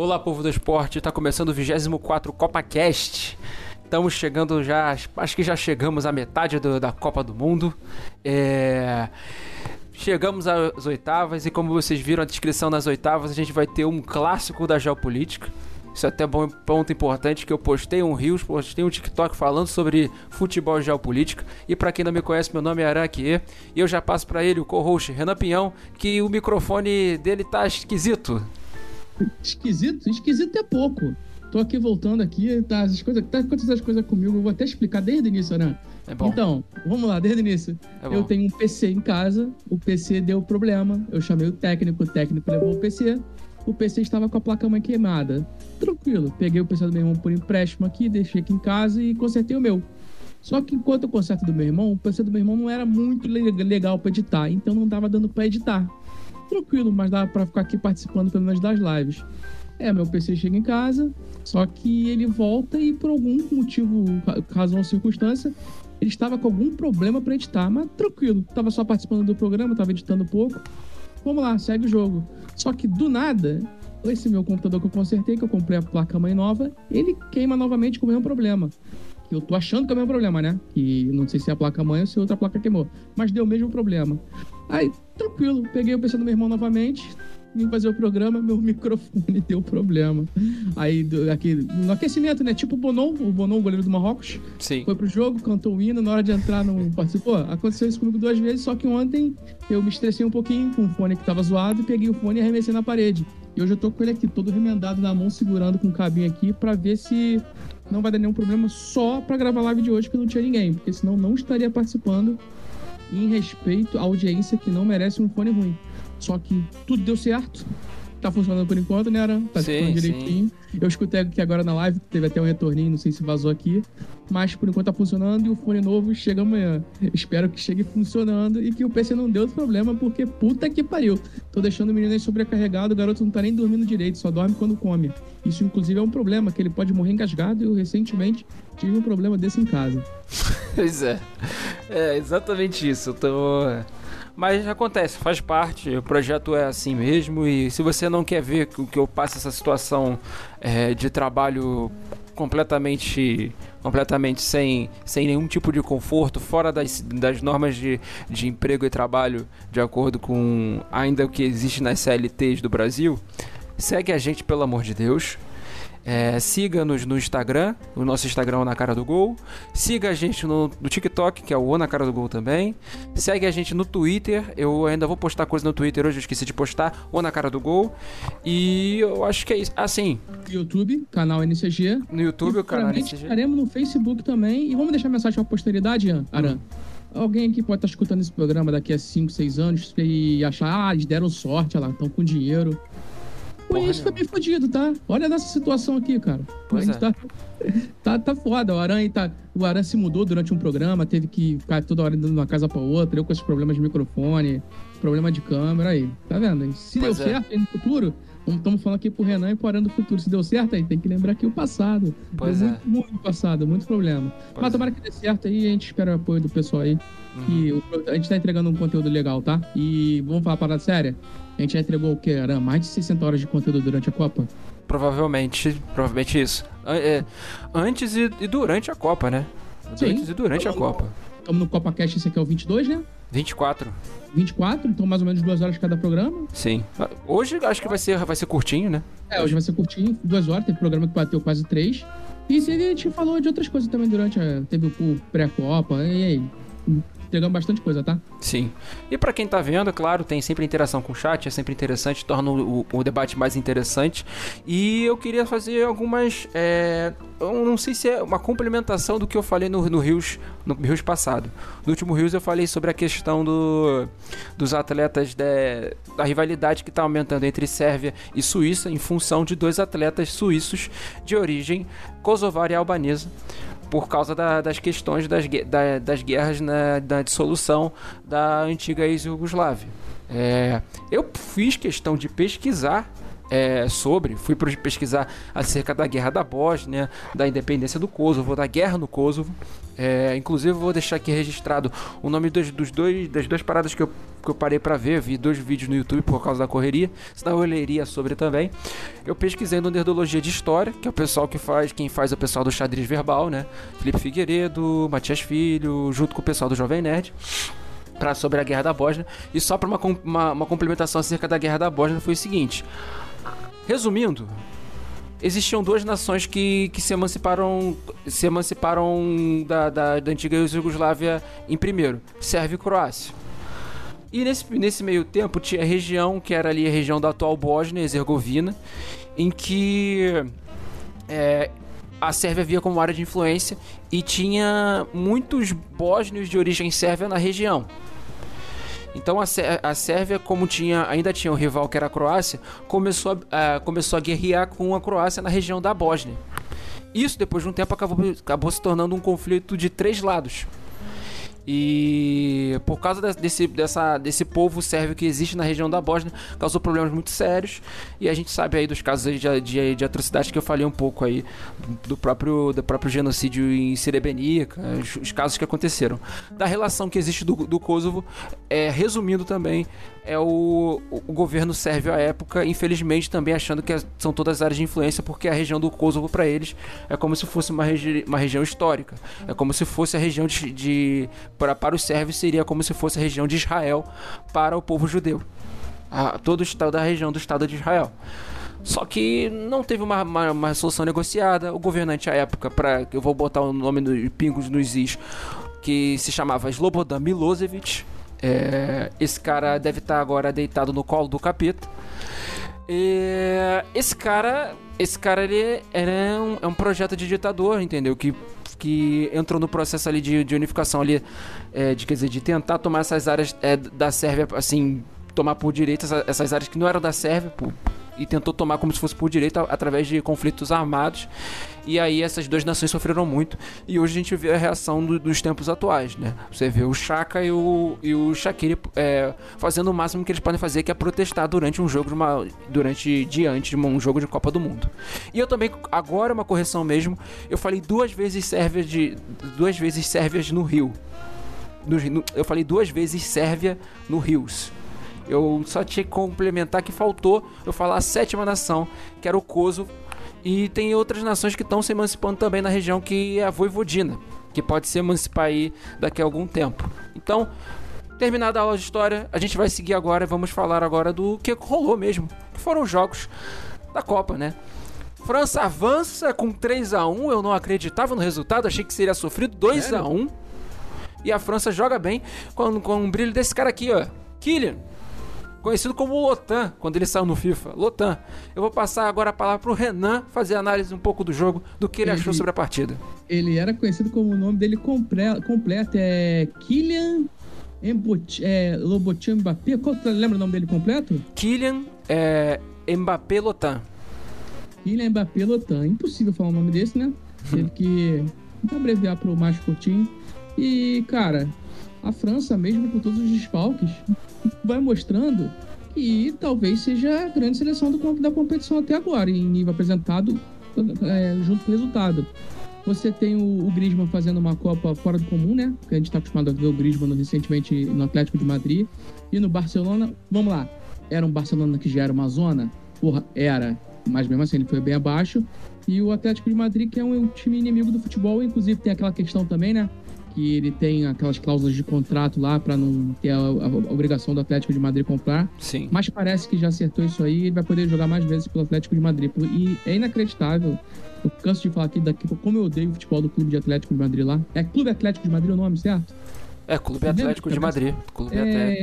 Olá, povo do esporte, está começando o 24 CopaCast. Estamos chegando já, acho que já chegamos à metade do, da Copa do Mundo. É... Chegamos às oitavas e como vocês viram a descrição das oitavas, a gente vai ter um clássico da geopolítica. Isso é até bom ponto importante que eu postei um Rios, postei um TikTok falando sobre futebol e geopolítica. E para quem não me conhece, meu nome é Araque e eu já passo para ele o co-host Renan Pinhão, que o microfone dele tá esquisito. Esquisito? Esquisito é pouco. Tô aqui voltando aqui, tá, as coisas, tá acontecendo as coisas comigo, eu vou até explicar desde o início, né? É bom. Então, vamos lá, desde o início. É eu tenho um PC em casa, o PC deu problema, eu chamei o técnico, o técnico levou o PC, o PC estava com a placa-mãe queimada. Tranquilo, peguei o PC do meu irmão por empréstimo aqui, deixei aqui em casa e consertei o meu. Só que enquanto eu conserto do meu irmão, o PC do meu irmão não era muito le- legal para editar, então não dava dando para editar. Tranquilo, mas dava para ficar aqui participando pelo menos das lives. É, meu PC chega em casa, só que ele volta e por algum motivo, ra- razão ou circunstância, ele estava com algum problema para editar, mas tranquilo, tava só participando do programa, tava editando pouco. Vamos lá, segue o jogo. Só que do nada, esse meu computador que eu consertei, que eu comprei a placa-mãe nova, ele queima novamente com o mesmo problema. Eu tô achando que é o mesmo problema, né? Que não sei se é a placa-mãe ou se outra placa queimou. Mas deu o mesmo problema. Aí, tranquilo, peguei o PC do meu irmão novamente, vim fazer o programa, meu microfone deu problema. Aí, do- aqui, no aquecimento, né? Tipo o Bonon, o Bonon, o goleiro do Marrocos, Sim. foi pro jogo, cantou o hino, na hora de entrar não participou. Aconteceu isso comigo duas vezes, só que ontem eu me estressei um pouquinho com o fone que tava zoado, peguei o fone e arremessei na parede. E hoje eu tô com ele aqui, todo remendado na mão, segurando com o cabinho aqui, pra ver se não vai dar nenhum problema, só pra gravar a live de hoje, que não tinha ninguém, porque senão não estaria participando em respeito à audiência que não merece um fone ruim. Só que tudo deu certo. Tá funcionando por enquanto, né, Aran? Tá Sim, direitinho. Eu escutei aqui agora na live, teve até um retorninho, não sei se vazou aqui. Mas por enquanto tá funcionando e o fone novo chega amanhã. Espero que chegue funcionando e que o PC não dê outro problema, porque puta que pariu. Tô deixando o menino aí sobrecarregado, o garoto não tá nem dormindo direito, só dorme quando come. Isso, inclusive, é um problema, que ele pode morrer engasgado e eu recentemente tive um problema desse em casa. Pois é. É exatamente isso. Eu tô. Mas acontece, faz parte, o projeto é assim mesmo. E se você não quer ver que eu passe essa situação é, de trabalho completamente completamente sem, sem nenhum tipo de conforto, fora das, das normas de, de emprego e trabalho, de acordo com ainda o que existe nas CLTs do Brasil, segue a gente, pelo amor de Deus. É, Siga-nos no Instagram, o nosso Instagram é Na Cara do Gol. Siga a gente no, no TikTok, que é o Na Cara do Gol também. Segue a gente no Twitter. Eu ainda vou postar coisa no Twitter hoje, eu esqueci de postar. O Na Cara do Gol. E eu acho que é isso. Assim, YouTube, canal NCG. no YouTube, e o canal NCG. estaremos no Facebook também. E vamos deixar mensagem pra posteridade? Aran. Alguém aqui pode estar escutando esse programa daqui a 5, 6 anos e achar, ah, eles deram sorte, olha lá, estão com dinheiro. Pô, Porra isso foi bem fodido, tá? Olha nessa situação aqui, cara. Pois a gente é. tá, tá, tá foda. O Aran, tá, o Aran se mudou durante um programa, teve que ficar toda hora indo de uma casa pra outra, eu com esses problemas de microfone, problema de câmera aí. Tá vendo? Se Pois deu é. certo aí no futuro, estamos falando aqui pro Renan e pro Aran do futuro. Se deu certo aí, tem que lembrar aqui o passado. Pois deu é. muito, muito passado, muito problema. Pois Mas é. tomara que dê certo aí a gente espera o apoio do pessoal aí. Uhum. E o- a gente tá entregando um conteúdo legal, tá? E vamos falar parada séria? A gente já entregou o quê? Aran? Mais de 60 horas de conteúdo durante a Copa? Provavelmente, provavelmente isso. É, antes e, e durante a Copa, né? Sim. Antes e durante a Copa. Estamos no CopaCast, esse aqui é o 22, né? 24. 24, então mais ou menos duas horas cada programa. Sim. Hoje acho que vai ser, vai ser curtinho, né? É, hoje vai ser curtinho, duas horas, teve programa que bateu quase três. E a gente falou de outras coisas também durante a. Teve o pré-copa, e aí. Entregamos bastante coisa, tá? Sim. E pra quem tá vendo, claro, tem sempre interação com o chat, é sempre interessante, torna o, o debate mais interessante. E eu queria fazer algumas. é, eu não sei se é uma complementação do que eu falei no, no Rios, no Rios passado. No último Rios eu falei sobre a questão do, dos atletas de- da rivalidade que está aumentando entre Sérvia e Suíça em função de dois atletas suíços de origem kosovar e albanesa por causa da- das questões das, da- das guerras na, da dissolução da antiga ex-Yugoslávia. É, eu fiz questão de pesquisar é, sobre, fui pesquisar acerca da guerra da Bósnia, da independência do Kosovo, da guerra no Kosovo. É, inclusive, vou deixar aqui registrado o nome dos, dos dois, das duas paradas que eu, que eu parei para ver. Vi dois vídeos no YouTube por causa da correria, senão eu leria sobre também. Eu pesquisei no Nerdologia de História, que é o pessoal que faz, quem faz é o pessoal do xadrez verbal, né? Felipe Figueiredo, Matias Filho, junto com o pessoal do Jovem Nerd pra, sobre a Guerra da Bósnia. E só para uma, uma, uma, complementação acerca da Guerra da Bósnia foi o seguinte: resumindo, existiam duas nações que, que se emanciparam se emanciparam da, da, da antiga Yugoslávia em primeiro, Sérvia e Croácia. E nesse, nesse meio tempo tinha a região que era ali a região da atual Bósnia e Herzegovina, em que é, a Sérvia via como área de influência e tinha muitos bósnios de origem sérvia na região. Então a, a Sérvia, como tinha, ainda tinha um rival que era a Croácia, começou a, começou a guerrear com a Croácia na região da Bósnia. Isso, depois de um tempo, acabou, acabou se tornando um conflito de três lados. E por causa desse, dessa, desse povo sérvio que existe na região da Bósnia, causou problemas muito sérios. E a gente sabe aí dos casos de, de, de atrocidades que eu falei um pouco aí, do próprio, do próprio genocídio em Srebrenica, os, os casos que aconteceram. Da relação que existe do, do Kosovo, é, resumindo também, é o, o governo sérvio à época, infelizmente também achando que são todas áreas de influência, porque a região do Kosovo para eles é como se fosse uma, regi uma região histórica. É como se fosse a região de, de para, para os sérvios seria como se fosse a região de Israel para o povo judeu. A, todo o estado da região do estado de Israel. Só que não teve uma, uma, uma solução negociada. O governante à época, para eu vou botar o nome dos pingos nos is, que se chamava Slobodan Milosevic é, esse cara deve estar tá agora deitado no colo do capeta. E esse cara, esse cara ele é um, é um projeto de ditador, entendeu? Que que entrou no processo ali de, de unificação ali, é, de quer dizer, de tentar tomar essas áreas é, da Sérvia, assim, tomar por direito essa, essas áreas que não eram da Sérvia, por, e tentou tomar como se fosse por direito através de conflitos armados. E aí essas duas nações sofreram muito. E hoje a gente vê a reação do, dos tempos atuais, né? Você vê o Chaka e o, e o Shaqiri é, fazendo o máximo que eles podem fazer, que é protestar durante um jogo de uma. durante diante de um jogo de Copa do Mundo. E eu também, agora uma correção mesmo, eu falei duas vezes Sérvia de. duas vezes Sérvias no Rio. No, no, eu falei duas vezes Sérvia no Rios. Eu só tinha que complementar que faltou eu falar a sétima nação, que era o Kosovo. E tem outras nações que estão se emancipando também na região, que é a Voivodina, que pode se emancipar aí daqui a algum tempo. Então, terminada a aula de história, a gente vai seguir agora e vamos falar agora do que rolou mesmo, que foram os jogos da Copa, né? França avança com 3 a 1 eu não acreditava no resultado, achei que seria sofrido 2 a 1 E a França joga bem com, com um brilho desse cara aqui, ó. Kylian, conhecido como Lotan, quando ele saiu no FIFA. Lotan. Eu vou passar agora a palavra pro Renan fazer análise um pouco do jogo, do que ele, ele achou sobre a partida. Ele era conhecido como o nome dele compre completo é Kylian Mbot é, Lobotin Mbappé. Qual, lembra o nome dele completo? Kylian é, Mbappé Lotan. Kylian Mbappé Lotan. Impossível falar o nome desse, né? Teve que abreviar pro mais curtinho. E, cara, a França, mesmo com todos os desfalques, vai mostrando que talvez seja a grande seleção do, da competição até agora, em nível apresentado, é, junto com o resultado. Você tem o, o Griezmann fazendo uma Copa fora do comum, né? Que a gente está acostumado a ver o Griezmann recentemente no Atlético de Madrid. E no Barcelona, vamos lá, era um Barcelona que já era uma zona? Porra, era. Mas mesmo assim, ele foi bem abaixo. E o Atlético de Madrid, que é um, um time inimigo do futebol, inclusive tem aquela questão também, né? Que ele tem aquelas cláusulas de contrato lá para não ter a, a, a, obrigação do Atlético de Madrid comprar. Sim. Mas parece que já acertou isso aí e ele vai poder jogar mais vezes pelo Atlético de Madrid. E é inacreditável. Eu canso de falar aqui daqui como eu odeio o futebol do Clube de Atlético de Madrid lá. É Clube Atlético de Madrid o nome, certo? É, Clube Atlético de Madrid. Clube é...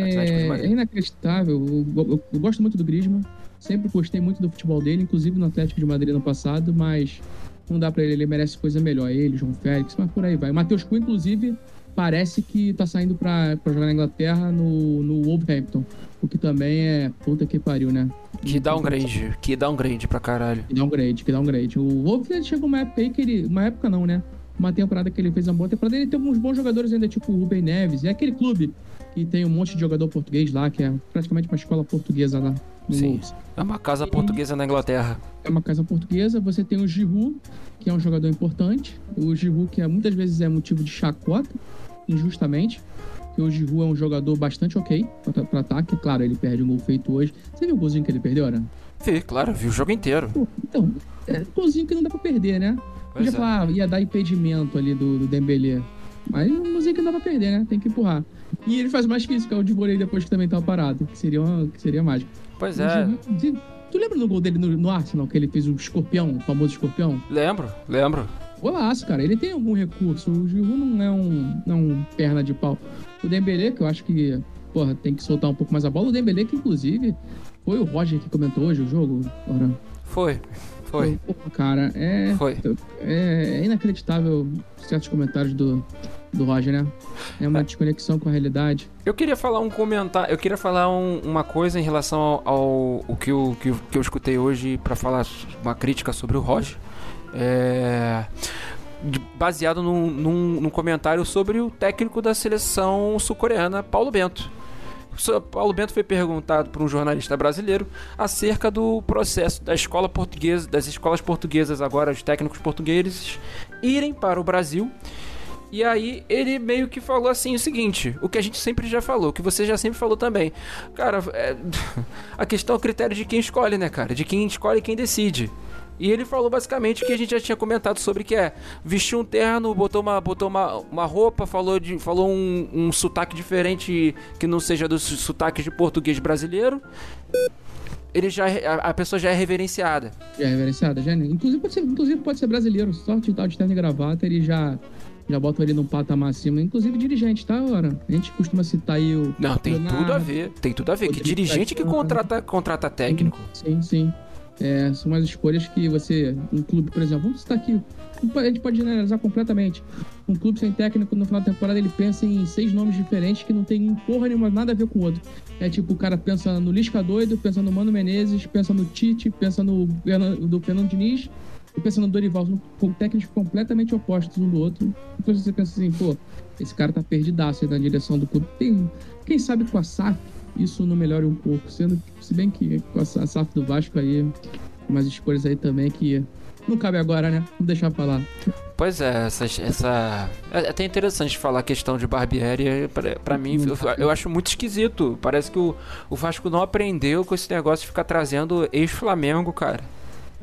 Atlético de Madrid. É inacreditável. Eu, eu, eu gosto muito do Griezmann. Sempre gostei muito do futebol dele, inclusive no Atlético de Madrid no passado, mas não dá para ele, ele merece coisa melhor. Ele, João Félix, mas por aí vai. Matheus Cunha, inclusive, parece que tá saindo pra, pra jogar na Inglaterra no, no Wolverhampton. O que também é puta que pariu, né? Que dá um grade, que dá um grade pra caralho. Que dá um grade, que dá um grade. O Wolverhampton chegou uma época aí que ele. Uma época não, né? Uma temporada que ele fez uma boa temporada. Ele tem alguns bons jogadores ainda, tipo o Rubem Neves. É aquele clube que tem um monte de jogador português lá, que é praticamente uma escola portuguesa lá. Sim. É uma casa portuguesa na Inglaterra. É uma casa portuguesa. Você tem o Giroud, que é um jogador importante. O Giroud, que é, muitas vezes é motivo de chacota, injustamente. Porque o Giroud é um jogador bastante ok pra, pra ataque. Claro, ele perde um gol feito hoje. Você viu o golzinho que ele perdeu, né? Vi, claro, vi o jogo inteiro. Pô, então, é golzinho que não dá pra perder, né? Pois Podia é. falar, ah, ia dar impedimento ali do, do Dembélé. Mas um golzinho que não dá pra perder, né? Tem que empurrar. E ele faz mais que isso, que é o de voleio depois que também tava parado. Que seria, uma, que seria mágico. Pois é, Giroud- Tu lembra do gol dele no, no Arsenal, que ele fez o escorpião, o famoso escorpião? lembro, lembro. Golaço, cara. Ele tem algum recurso. O Giroud não é um, não é um perna de pau. O Dembélé, que eu acho que, porra, tem que soltar um pouco mais a bola. O Dembélé, que inclusive, foi o Roger que comentou hoje o jogo. Ora, Foi, foi, Pô, cara, é, foi. é, é inacreditável certos comentários do, do Roger, né? É uma desconexão com a realidade. Eu queria falar um comentário, eu queria falar um- uma coisa em relação ao, ao- o que eu, que, eu- que eu escutei hoje pra falar uma crítica sobre o Roger. É, baseado num, num, num comentário sobre o técnico da seleção sul-coreana, Paulo Bento. Paulo Bento foi perguntado por um jornalista brasileiro acerca do processo da escola portuguesa, das escolas portuguesas agora, os técnicos portugueses irem para o Brasil e aí ele meio que falou assim o seguinte, o que a gente sempre já falou, que você já sempre falou também. Cara, é, a questão é o critério de quem escolhe, né, cara? De quem escolhe e quem decide. E ele falou basicamente o que a gente já tinha comentado sobre que é vestiu um terno, botou uma, botou uma, uma roupa, falou, de, falou um, um sotaque diferente que não seja dos sotaques de português brasileiro. Ele já, a, a pessoa já é reverenciada. Já é reverenciada, já. né? Inclusive pode ser, inclusive pode ser brasileiro. Só de tal de terno e gravata, ele já, já bota ele num patamar acima. Inclusive dirigente, tá, ora? A gente costuma citar aí o. Não, tem Leonardo, tudo a ver. Tem tudo a ver. Que dirigente que contrata, contrata técnico. Sim, sim. É, são as escolhas que você. Um clube, por exemplo, vamos citar aqui. A gente pode generalizar completamente. Um clube sem técnico no final da temporada ele pensa em seis nomes diferentes que não tem porra nenhuma, nada a ver com o outro. É tipo, o cara pensa no Lisca doido, pensa no Mano Menezes, pensa no Tite, pensa no do Fernando Diniz e pensa no Dorival. São técnicos completamente opostos um do outro. Depois você pensa assim, pô, esse cara tá perdidaço na direção do clube. Tem, quem sabe com a SAF isso não melhore um pouco. Sendo, se bem que com a SAF do Vasco aí, umas escolhas aí também que não cabe agora, né? Vamos deixar pra lá. Pois é, essa, essa. É até interessante falar a questão de Barbieri. Pra, pra mim, eu, eu acho muito esquisito. Parece que o, o Vasco não aprendeu com esse negócio de ficar trazendo ex-Flamengo, cara.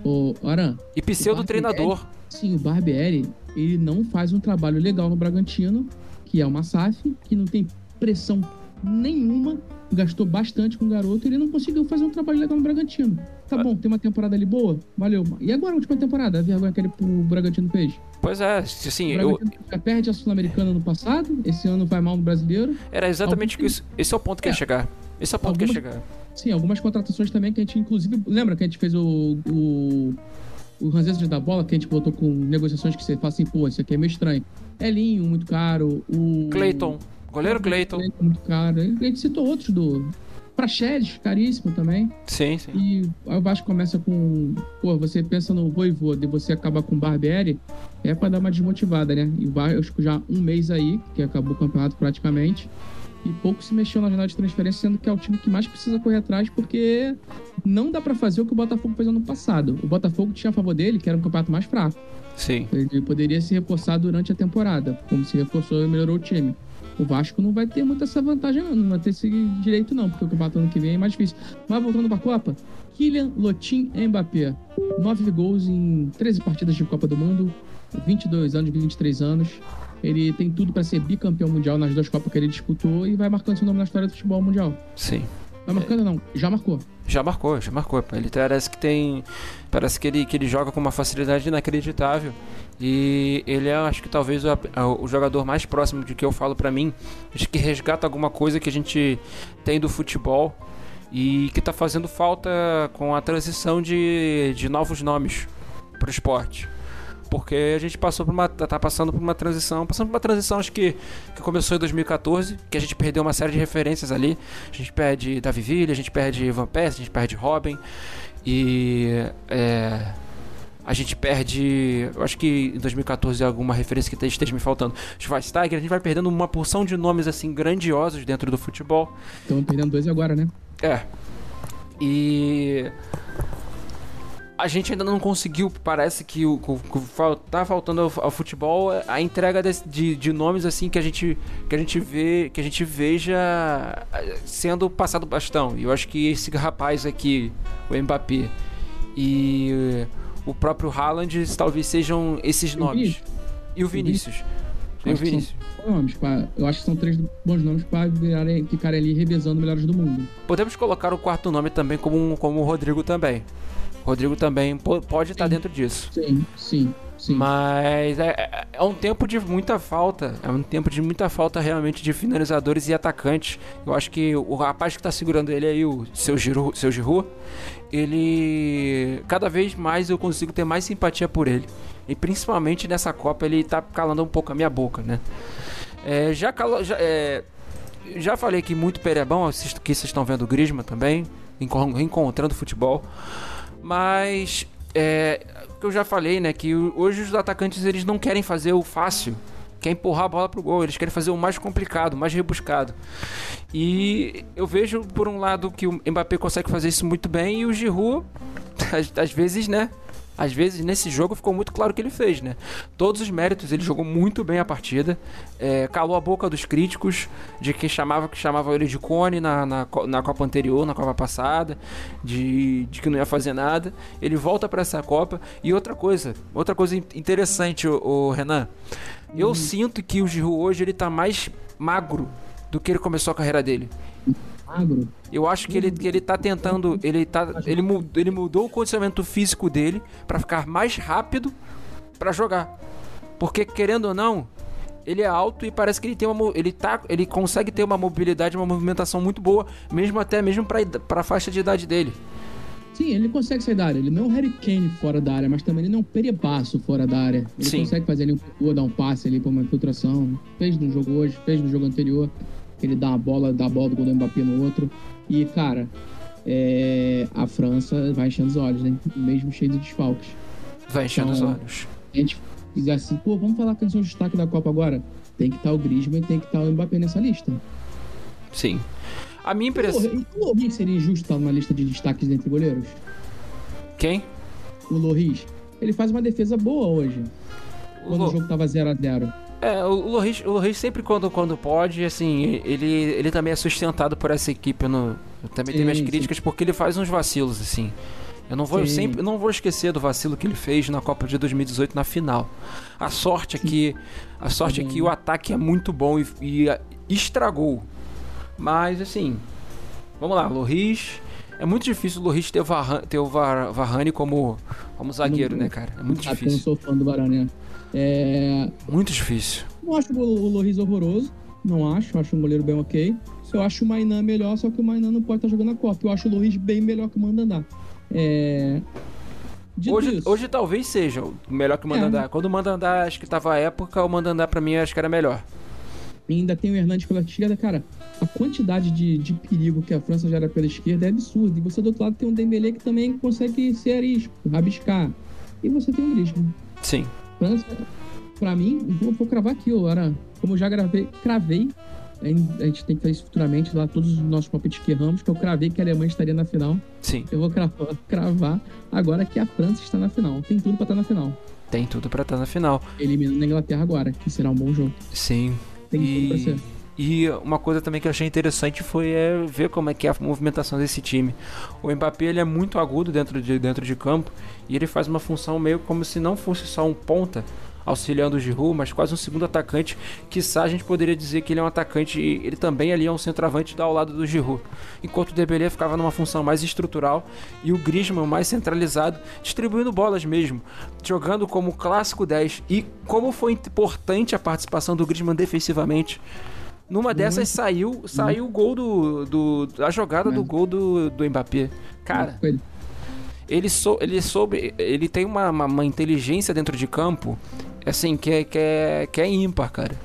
Ô, Aran, E pseudo-treinador. sim, o Barbieri, ele não faz um trabalho legal no Bragantino, que é uma SAF, que não tem pressão nenhuma, gastou bastante com o garoto, ele não conseguiu fazer um trabalho legal no Bragantino. Tá bom, tem uma temporada ali boa, valeu. E agora a última temporada, a vergonha que ele, o Bragantino fez? Pois é, assim, O eu, perde a Sul-Americana no passado, esse ano vai mal no Brasileiro. era exatamente Algum- isso. Esse é o ponto que ia É. chegar. Esse é o ponto que ia chegar. Sim, algumas contratações também que a gente, inclusive, lembra que a gente fez o. o o Ranzesas da bola, que a gente botou com negociações que você fala assim, pô, isso aqui é meio estranho. Elinho, muito caro. O. Cleiton. Goleiro Cleiton. Muito caro. A gente citou outros do. Praxedes, caríssimo também. Sim, sim. E aí o Vasco começa com. Pô, você pensa no Voivoda e você acaba com o Barbieri, é pra dar uma desmotivada, né? E o Vasco já um mês aí, que acabou o campeonato praticamente. E pouco se mexeu na janela de transferência, sendo que é o time que mais precisa correr atrás, porque não dá pra fazer o que o Botafogo fez ano passado. O Botafogo tinha a favor dele, que era um campeonato mais fraco. Sim. Ele poderia se reforçar durante a temporada, como se reforçou e melhorou o time. O Vasco não vai ter muita essa vantagem, não. Não vai ter esse direito, não, porque o campeonato ano que vem é mais difícil. Mas voltando pra Copa, Kylian Lotin Mbappé. Nove gols em 13 partidas de Copa do Mundo, 22 anos, 23 anos. Ele tem tudo pra ser bicampeão mundial nas duas Copas que ele disputou e vai marcando seu nome na história do futebol mundial. Sim. Vai marcando, não, já marcou. Já marcou, já marcou. Ele parece que tem. Parece que ele, que ele joga com uma facilidade inacreditável. E ele é, acho que talvez, o, o jogador mais próximo de que eu falo pra mim. Acho que resgata alguma coisa que a gente tem do futebol. E que tá fazendo falta com a transição de, de novos nomes pro esporte. Porque a gente passou por uma. tá passando por uma transição. Passando por uma transição, acho que, que começou em 2014, que a gente perdeu uma série de referências ali. A gente perde Davi Villa, a gente perde Van Persie, a gente perde Robin. E. É, a gente perde. Eu acho que em 2014 é alguma referência que esteja me faltando. Schweinsteiger, a gente vai perdendo uma porção de nomes assim grandiosos dentro do futebol. Estamos perdendo dois agora, né? É. E a gente ainda não conseguiu, parece que o, o tá faltando ao, ao, futebol a entrega de, de, de, nomes assim que a gente que a gente vê, que a gente veja eh, sendo passado bastão. E eu acho que esse rapaz aqui, o Mbappé e o próprio Haaland talvez sejam esses nomes. E o Vinícius. E o Vinícius. Nomes eu acho que são três bons nomes para ficarem ali revezando melhores do mundo. Podemos colocar o quarto nome também como, como o Rodrigo também. Rodrigo também pode estar dentro disso. Sim, sim. Sim. Mas é, é, é, um tempo de muita falta. É um tempo de muita falta realmente de finalizadores e atacantes. Eu acho que o rapaz que está segurando ele aí, o seu Giroud, seu Giroud, ele. Cada vez mais eu consigo ter mais simpatia por ele. E principalmente nessa Copa ele está calando um pouco a minha boca, né? É, já, calou, já, é, já falei que muito perebão, que vocês estão vendo o Grisma também, reencontrando futebol. Mas é, que eu já falei, né, que hoje os atacantes eles não querem fazer o fácil, quer empurrar a bola pro gol, eles querem fazer o mais complicado, mais rebuscado. E eu vejo por um lado que o Mbappé consegue fazer isso muito bem e o Giroud às, às vezes, né, às vezes nesse jogo ficou muito claro que ele fez, né? Todos os méritos, ele jogou muito bem a partida, é, calou a boca dos críticos, de que chamava que chamava ele de cone na, na, na Copa anterior, na Copa passada, de, de que não ia fazer nada. Ele volta para essa Copa. E outra coisa, outra coisa interessante, o, o Renan, eu hum. sinto que o Giroud hoje ele tá mais magro do que ele começou a carreira dele magro. Eu acho que ele, que ele tá tentando. Ele, tá, ele, ele mudou o condicionamento físico dele para ficar mais rápido para jogar. Porque, querendo ou não, ele é alto e parece que ele tem uma ele tá ele consegue ter uma mobilidade uma movimentação muito boa mesmo até mesmo para a faixa de idade dele sim ele consegue sair da área ele não é um Harry Kane fora da área mas também ele não é um perebaço fora da área ele sim. consegue fazer ali um dar um passe ali para uma infiltração fez no jogo hoje fez no jogo anterior ele dá uma bola, dá a bola do gol do Mbappé no outro. E, cara, é, a França vai enchendo os olhos, né? Mesmo cheio de desfalques. Vai enchendo então, os olhos. A gente diz assim, pô, vamos falar quem são os destaques da Copa agora? Tem que estar o Griezmann e tem que estar o Mbappé nessa lista. Sim. A minha impressão... O Loris seria injusto estar numa lista de destaques entre goleiros? Quem? O Loris. Ele faz uma defesa boa hoje. O quando Lo... o jogo tava 0 a 0 é, o Loris, o Loris sempre quando, quando pode, assim, ele, ele também é sustentado por essa equipe. No, eu também sim, tenho minhas críticas sim. porque ele faz uns vacilos, assim. Eu não vou eu sempre, não vou esquecer do vacilo que ele fez na Copa de 2018 na final. A sorte é que a sorte é que o ataque é muito bom e, e estragou. Mas assim, vamos lá, Loris. É muito difícil o Loris ter o, Varane, ter o Varane como, como zagueiro, não, né, cara? É muito difícil. Eu não sou fã do Varane. Né? É... Muito difícil. Não acho o Loris horroroso. Não acho. Acho um goleiro bem ok. Eu acho o Mainan melhor, só que o Mainan não pode estar jogando a Copa. Eu acho o Loris bem melhor que o Mandandá. É... Hoje, hoje talvez seja o melhor que o Mandandá. É. Quando o Mandandá, acho que tava a época, o Mandandá pra mim acho que era melhor. E ainda tem o Hernandes pela esquerda, cara. A quantidade de, de perigo que a França gera pela esquerda é absurda. E você do outro lado tem um Dembélé que também consegue ser arisco, rabiscar. E você tem o Griezmann. Sim. França, pra mim, vou, vou cravar aqui, eu era, como eu já gravei, cravei, a gente tem que fazer isso futuramente, lá todos os nossos palpites que erramos, que eu cravei que a Alemanha estaria na final. Sim. Eu vou cravar, cravar agora que a França está na final. Tem tudo pra estar na final. Tem tudo pra estar na final. Eliminando a Inglaterra agora, que será um bom jogo. Sim. Tem e... tudo pra ser. E uma coisa também que eu achei interessante foi é, ver como é que é a movimentação desse time. O Mbappé ele é muito agudo dentro de, dentro de campo e ele faz uma função meio como se não fosse só um ponta auxiliando o Giroud, mas quase um segundo atacante. Quiçá a gente poderia dizer que ele é um atacante, ele também ali é um centroavante ao lado do Giroud. Enquanto o Dembélé ficava numa função mais estrutural e o Griezmann mais centralizado, distribuindo bolas mesmo, jogando como clássico 10. E como foi importante a participação do Griezmann defensivamente numa dessas saiu, saiu o gol do, do. A jogada do gol do, do Mbappé. Cara. Ele, sou, ele soube. Ele tem uma, uma, uma, inteligência dentro de campo. Assim, que é, que, é, que é ímpar, cara.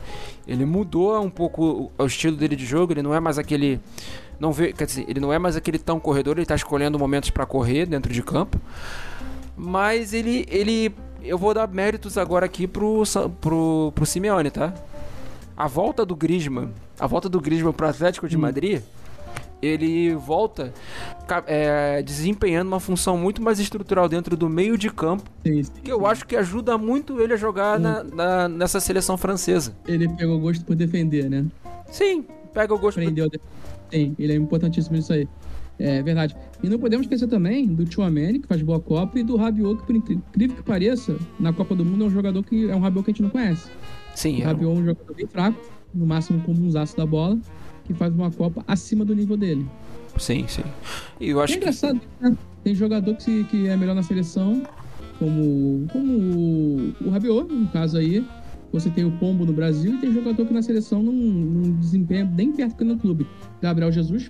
Ele mudou um pouco o, o estilo dele de jogo. Ele não é mais aquele. Não vê, quer dizer, ele não é mais aquele tão corredor. Ele tá escolhendo momentos para correr dentro de campo. Mas ele. ele eu vou dar méritos agora aqui pro, pro, pro Simeone, tá? A volta do Griezmann, a volta do Griezmann para o Atlético de hum. Madrid, ele volta é, desempenhando uma função muito mais estrutural dentro do meio de campo, Sim, sim, que eu sim. acho que ajuda muito ele a jogar na, na- nessa seleção francesa. Ele pegou gosto por defender, né? Sim, pega o gosto. Aprendeu defender. Sim, ele é importantíssimo nisso aí. É verdade. E não podemos esquecer também do Tchouameni, que faz boa Copa, e do Rabiot, que por incrível que pareça, na Copa do Mundo é um jogador que é um Rabiot que a gente não conhece. Sim, O é, Rabiot é um jogador bem fraco, no máximo com um zaço da bola, que faz uma Copa acima do nível dele. sim, sim. E eu É acho que engraçado, né? Tem jogador que, que é melhor na seleção, como, como o, Rabiot, no caso aí. Você tem o Pombo no Brasil e tem jogador que na seleção não, não desempenha nem perto que no clube. Gabriel Jesus,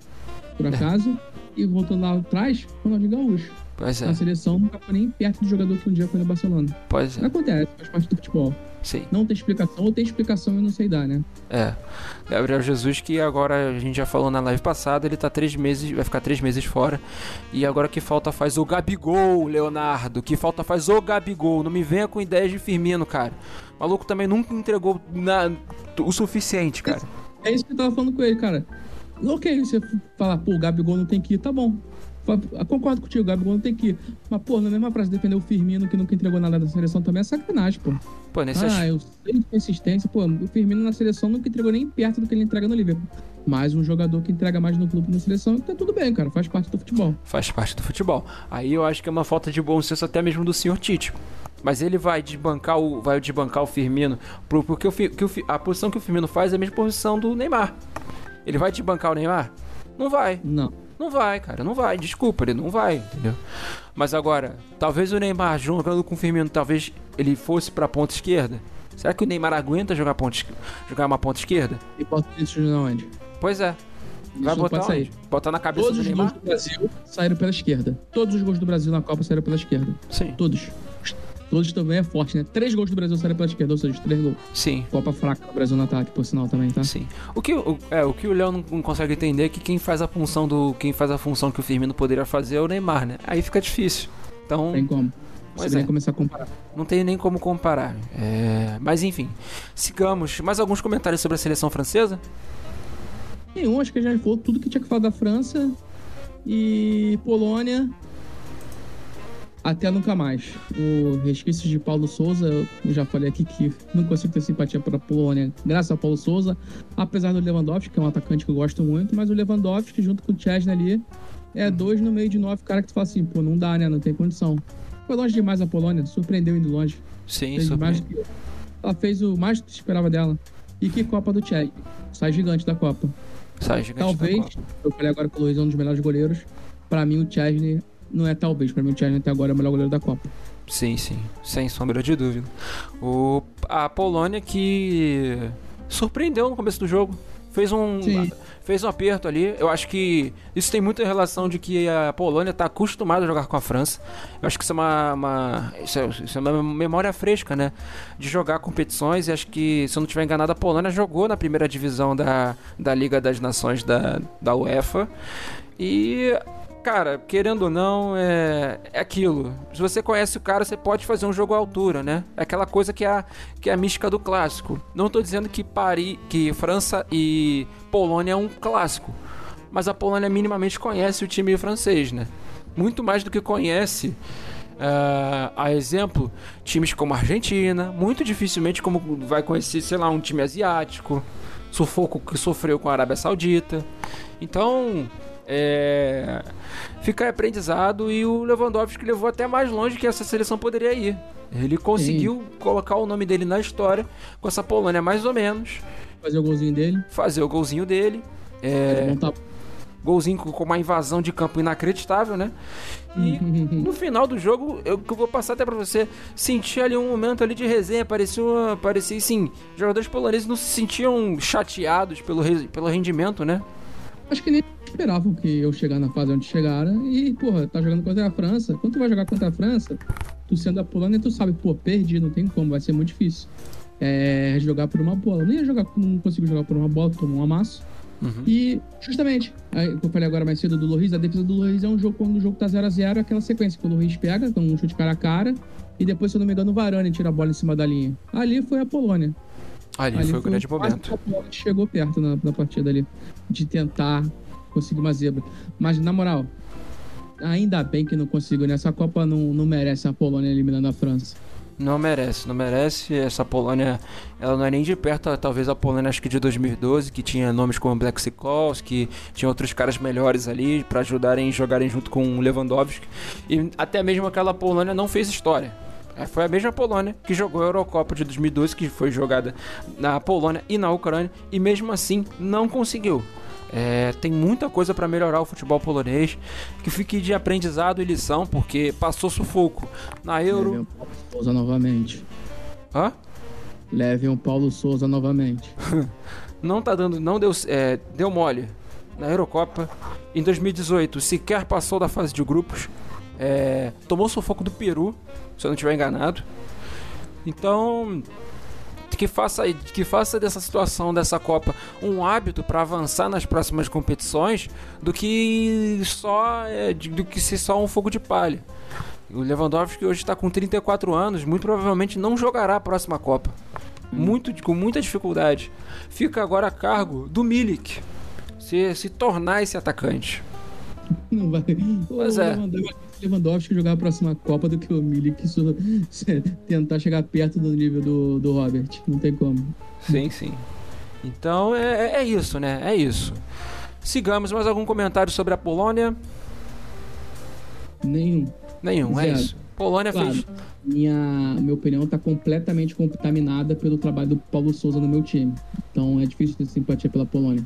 por acaso. E voltando lá atrás, Ronaldinho Gaúcho. Pois é, Na seleção nunca foi nem perto do jogador que um dia foi no Barcelona. pois é. Acontece, faz parte do futebol. Sim, Não tem explicação, ou tem explicação eu não sei dar, né? é. Gabriel Jesus, que agora a gente já falou na live passada, ele tá três meses, vai ficar três meses fora. E agora que falta faz o Gabigol, Leonardo. Que falta faz o Gabigol. Não me venha com ideias de Firmino, cara. O maluco também nunca entregou na- o suficiente, cara. É isso que eu tava falando com ele, cara. Ok, você falar, pô, o Gabigol não tem que ir, tá bom. Fa- Concordo contigo, o Gabigol não tem que ir. Mas, pô, na mesma praça defender o Firmino, que nunca entregou nada da seleção, também é sacanagem, pô. Pô, nesse ah, eu sei de consistência. Pô, o Firmino na seleção nunca entregou nem perto do que ele entrega no Liverpool. Mas um jogador que entrega mais no clube na seleção, tá tudo bem, cara. Faz parte do futebol. faz parte do futebol. Aí eu acho que é uma falta de bom senso até mesmo do senhor Tite. Mas ele vai desbancar o, vai desbancar o Firmino, porque o, que o a posição que o Firmino faz é a mesma posição do Neymar. Ele vai desbancar o Neymar? Não vai. Não. Não vai, cara, não vai. Desculpa, ele não vai, entendeu? Mas agora, talvez o Neymar jogando com o Firmino, talvez ele fosse pra ponta esquerda. Será que o Neymar aguenta jogar, ponta, jogar uma ponta esquerda? E bota isso na onde? Pois é. Vai Isso botar sair. Botar na cabeça Todos do os Neymar? gols do Brasil saíram pela esquerda. Todos os gols do Brasil na Copa saíram pela esquerda. Sim, Todos. Todos também é forte, né? Três gols do Brasil saíram pela esquerda, ou seja, três gols. sim. Copa fraca do Brasil no ataque, por sinal, também, tá? Sim. O que o, é, o que o Léo não, consegue entender é que quem faz a função do quem faz a função que o Firmino poderia fazer é o Neymar, né? Aí fica difícil. Então, Tem como. Você é. nem começar a comparar. não tem nem como comparar. É, mas enfim, sigamos. Mais alguns comentários sobre a seleção francesa? Nenhum, acho que já falou tudo que tinha que falar da França e Polônia. Até nunca mais. O resquício de Paulo Souza, eu já falei aqui que não consigo ter simpatia pela Polônia, graças a Paulo Souza, apesar do Lewandowski, que é um atacante que eu gosto muito, mas o Lewandowski, junto com o Chesney ali, é dois no meio de nove, cara que tu fala assim, pô, não dá, né? Não tem condição. Foi longe demais a Polônia, surpreendeu indo longe. Sim, Fez que- Ela fez o mais que se esperava dela. E que Copa do Chesney. Sai gigante da Copa. Sai gigante da Talvez, Copa. eu falei agora que o Luiz é um dos melhores goleiros. Pra mim, o Chesney não é talvez. Pra mim, o Chesney até agora é o melhor goleiro da Copa. Sim, sim, sem sombra de dúvida. O, a Polônia que surpreendeu no começo do jogo. Fez um, Sim. fez um aperto ali. Eu acho que isso tem muita relação de que a Polônia está acostumada a jogar com a França. Eu acho que isso é uma, uma- isso, é, isso é uma memória fresca, né? De jogar competições. E acho que, se eu não estiver enganado, a Polônia jogou na primeira divisão da, da Liga das Nações da, da UEFA. E cara, querendo ou não, é, é aquilo. Se você conhece o cara, você pode fazer um jogo à altura, né? É aquela coisa que é a, que é a mística do clássico. Não tô dizendo que Paris, que França e Polônia é um clássico, mas a Polônia minimamente conhece o time francês, né? Muito mais do que conhece. ah, a exemplo, times como a Argentina, muito dificilmente como vai conhecer, sei lá, um time asiático, sufoco que sofreu com a Arábia Saudita. Então, é, fica aí aprendizado e o Lewandowski levou até mais longe que essa seleção poderia ir. Ele conseguiu colocar o nome dele na história com essa Polônia, mais ou menos, Fazer o golzinho dele. fazer o golzinho dele. É, tá... golzinho com uma invasão de campo inacreditável, né? E no final do jogo, eu, que eu vou passar até pra você, senti ali um momento ali de resenha, parecia, parecia assim, jogadores poloneses não se sentiam chateados pelo, pelo rendimento, né? Acho que nem esperavam que eu chegar na fase onde chegaram. E, porra, tá jogando contra a França. Quando tu vai jogar contra a França, tu sendo a Polônia, tu sabe, pô, perdi, não tem como, vai ser muito difícil. É jogar por uma bola. Não ia jogar, não consigo jogar por uma bola, tomou um amasso. Uhum. E, justamente, o que eu falei agora mais cedo do Loris, a defesa do Loris é um jogo quando o jogo tá 0x0, é aquela sequência que o Loris pega, com um chute cara a cara, e depois, se eu não me engano, o Varane tira a bola em cima da linha. Ali foi a Polônia. Ali, Ali foi o grande momento. que A Polônia chegou perto na, na partida ali, de tentar conseguir uma zebra. Mas, na moral, ainda bem que não conseguiu nessa Copa, não, não merece a Polônia eliminando a França. Não merece, não merece. Essa Polônia, ela não é nem de perto, talvez a Polônia acho que de 2012, que tinha nomes como Black que tinha outros caras melhores ali para ajudarem jogarem junto com o Lewandowski. E até mesmo aquela Polônia não fez história. É, foi a mesma Polônia que jogou a Eurocopa de 2012, que foi jogada na Polônia e na Ucrânia, e mesmo assim não conseguiu. É, tem muita coisa para melhorar o futebol polonês que fique de aprendizado e lição, porque passou sufoco na Euro. Leve um Paulo Souza novamente. Hã? Leve um Paulo Souza novamente. não tá dando, não deu, é, deu mole na Eurocopa. Em 2018 sequer passou da fase de grupos. É, tomou sufoco do Peru, se eu não estiver enganado. Então que faça, que faça dessa situação, dessa Copa, um hábito para avançar nas próximas competições do que só é, do que ser só um fogo de palha. O Lewandowski hoje está com 34 anos, muito provavelmente não jogará a próxima Copa. Hum. Muito, com muita dificuldade. Fica agora a cargo do Milik se, se tornar esse atacante. Não vai. Pois é. Lewandowski jogar a próxima Copa do que o Milik tentar chegar perto do nível do, do Robert. Não tem como. Sim, sim. Então é, é, é isso, né? É isso. Sigamos. Mais algum comentário sobre a Polônia? Nenhum. Nenhum, é Zero. é isso. Polônia claro, fez. Minha, minha opinião está completamente contaminada pelo trabalho do Paulo Souza no meu time. Então é difícil ter simpatia pela Polônia.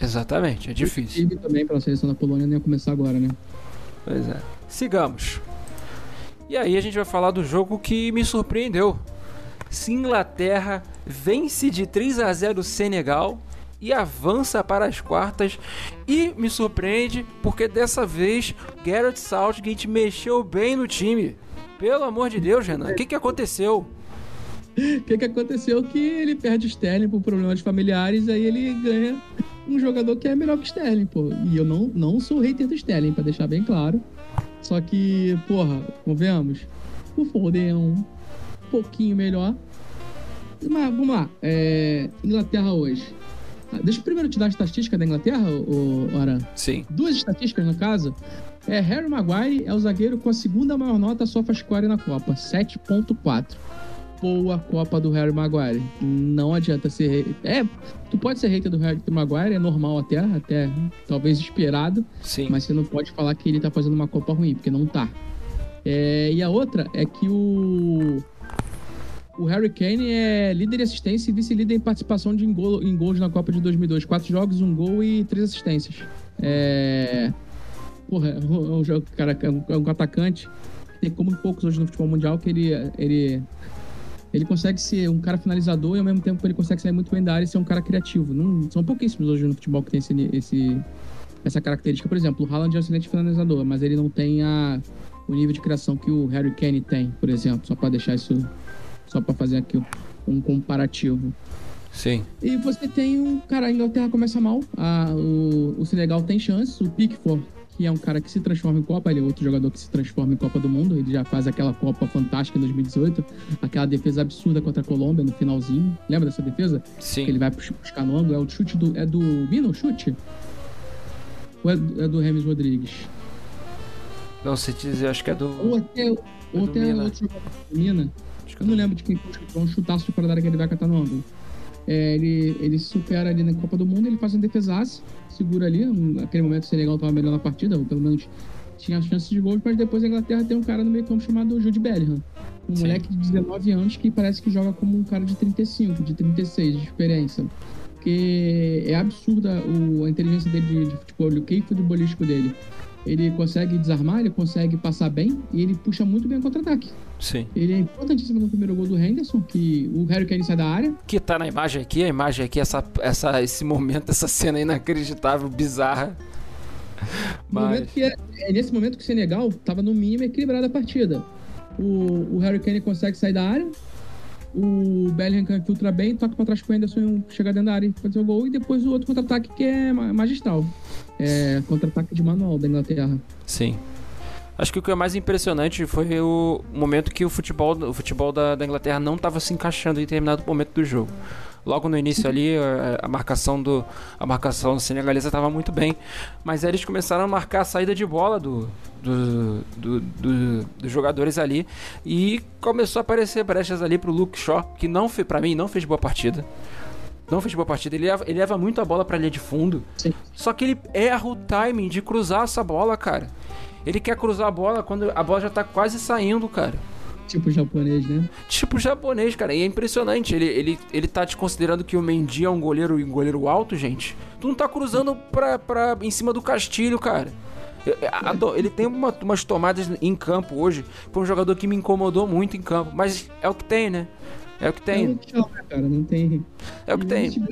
Exatamente, é difícil. E também pela seleção da Polônia nem ia começar agora, né? Pois é. Sigamos. E aí a gente vai falar do jogo que me surpreendeu. Se Inglaterra vence de 3 a 0 o Senegal e avança para as quartas e me surpreende porque dessa vez Garrett Southgate mexeu bem no time. Pelo amor de Deus, Renan, o que, que aconteceu? O que, que aconteceu? Que ele perde o Sterling por problemas familiares, aí ele ganha um jogador que é melhor que o Sterling, pô. E eu não, não sou hater do Sterling, pra deixar bem claro. Só que, porra, convenhamos, o Foden é um pouquinho melhor. Mas vamos lá, é, Inglaterra hoje. Ah, deixa eu primeiro te dar a estatística da Inglaterra, o Aran. Sim. Duas estatísticas no caso. É, Harry Maguire é o zagueiro com a segunda maior nota SofaScore na Copa, 7.4 boa Copa do Harry Maguire. Não adianta ser. É, tu pode ser hater do Harry Maguire, é normal até, até talvez esperado. Sim. Mas você não pode falar que ele tá fazendo uma Copa ruim, porque não tá. É, e a outra é que o. O Harry Kane é líder de assistência e vice-líder em participação de em, gol, em gols na Copa de 2002. Quatro jogos, um gol e três assistências. É. Porra, é um, cara, é um atacante. Tem como poucos hoje no futebol mundial que ele, ele ele consegue ser um cara finalizador e ao mesmo tempo ele consegue sair muito bem da área e ser um cara criativo. Não, são pouquíssimos hoje no futebol que tem esse, esse, essa característica. Por exemplo, o Haaland é um excelente finalizador, mas ele não tem a, o nível de criação que o Harry Kane tem, por exemplo. Só para deixar isso, só para fazer aqui um comparativo. Sim. E você tem um. Cara, a Inglaterra começa mal. A, o, o Senegal tem chance. O Pickford que é um cara que se transforma em Copa, ele é outro jogador que se transforma em Copa do Mundo, ele já faz aquela Copa fantástica em 2018, aquela defesa absurda contra a Colômbia no finalzinho. Lembra dessa defesa? Sim. Que ele vai buscar no ângulo, é o chute do. É do Mina o chute? Ou é, é do Remes Rodrigues? Não sei dizer, acho que é do. Ou até, ou é até Mina. outro jogador do Mina. Acho que eu não lembro de quem foi um chutaço de fora da área que ele vai catar no ângulo. É, ele, ele supera ali na Copa do Mundo, ele faz um defesaço segura ali. Naquele momento o Senegal estava melhor na partida, ou pelo menos tinha chances de gol, mas depois a Inglaterra tem um cara no meio campo chamado Jude Bellingham. Um Sim. moleque de 19 anos que parece que joga como um cara de 35, de 36 de experiência. Porque é absurda o, a inteligência dele de, de futebol, o que futebolístico dele. Ele consegue desarmar, ele consegue passar bem e ele puxa muito bem o contra-ataque. Sim. Ele é importantíssimo no primeiro gol do Henderson, que o Harry Kane sai da área. Que tá na imagem aqui, a imagem aqui, essa, essa, esse momento, essa cena inacreditável, bizarra. Mas... Que é, é, nesse momento que o Senegal tava no mínimo equilibrado a partida. O, o Harry Kane consegue sair da área, o Bellingham filtra bem, toca pra trás com o Henderson chegar dentro da área e fazer o gol, e depois o outro contra-ataque que é magistral. É contra-ataque de manual da Inglaterra. Sim. Acho que o que é mais impressionante foi o momento que o futebol, o futebol da, da Inglaterra não estava se encaixando em determinado momento do jogo. Logo no início ali, a, a marcação do a marcação senegalesa estava muito bem, mas aí eles começaram a marcar a saída de bola do, do, do, do dos jogadores ali e começou a aparecer brechas ali pro Luke Shaw, que não para mim não fez boa partida. Não fez boa partida. Ele leva, ele leva muito a bola pra linha de fundo. Sim. Só que ele erra o timing de cruzar essa bola, cara. Ele quer cruzar a bola quando a bola já tá quase saindo, cara. Tipo japonês, né? Tipo japonês, cara. E é impressionante. Ele, ele, ele tá te considerando que o Mendy é um goleiro, um goleiro alto, gente. Tu não tá cruzando pra, pra, em cima do Castilho, cara. Ele tem uma, umas tomadas em campo hoje. Foi um jogador que me incomodou muito em campo. Mas é o que tem, né? É o que tem. É o que chama, cara. Não tem. É o que tem.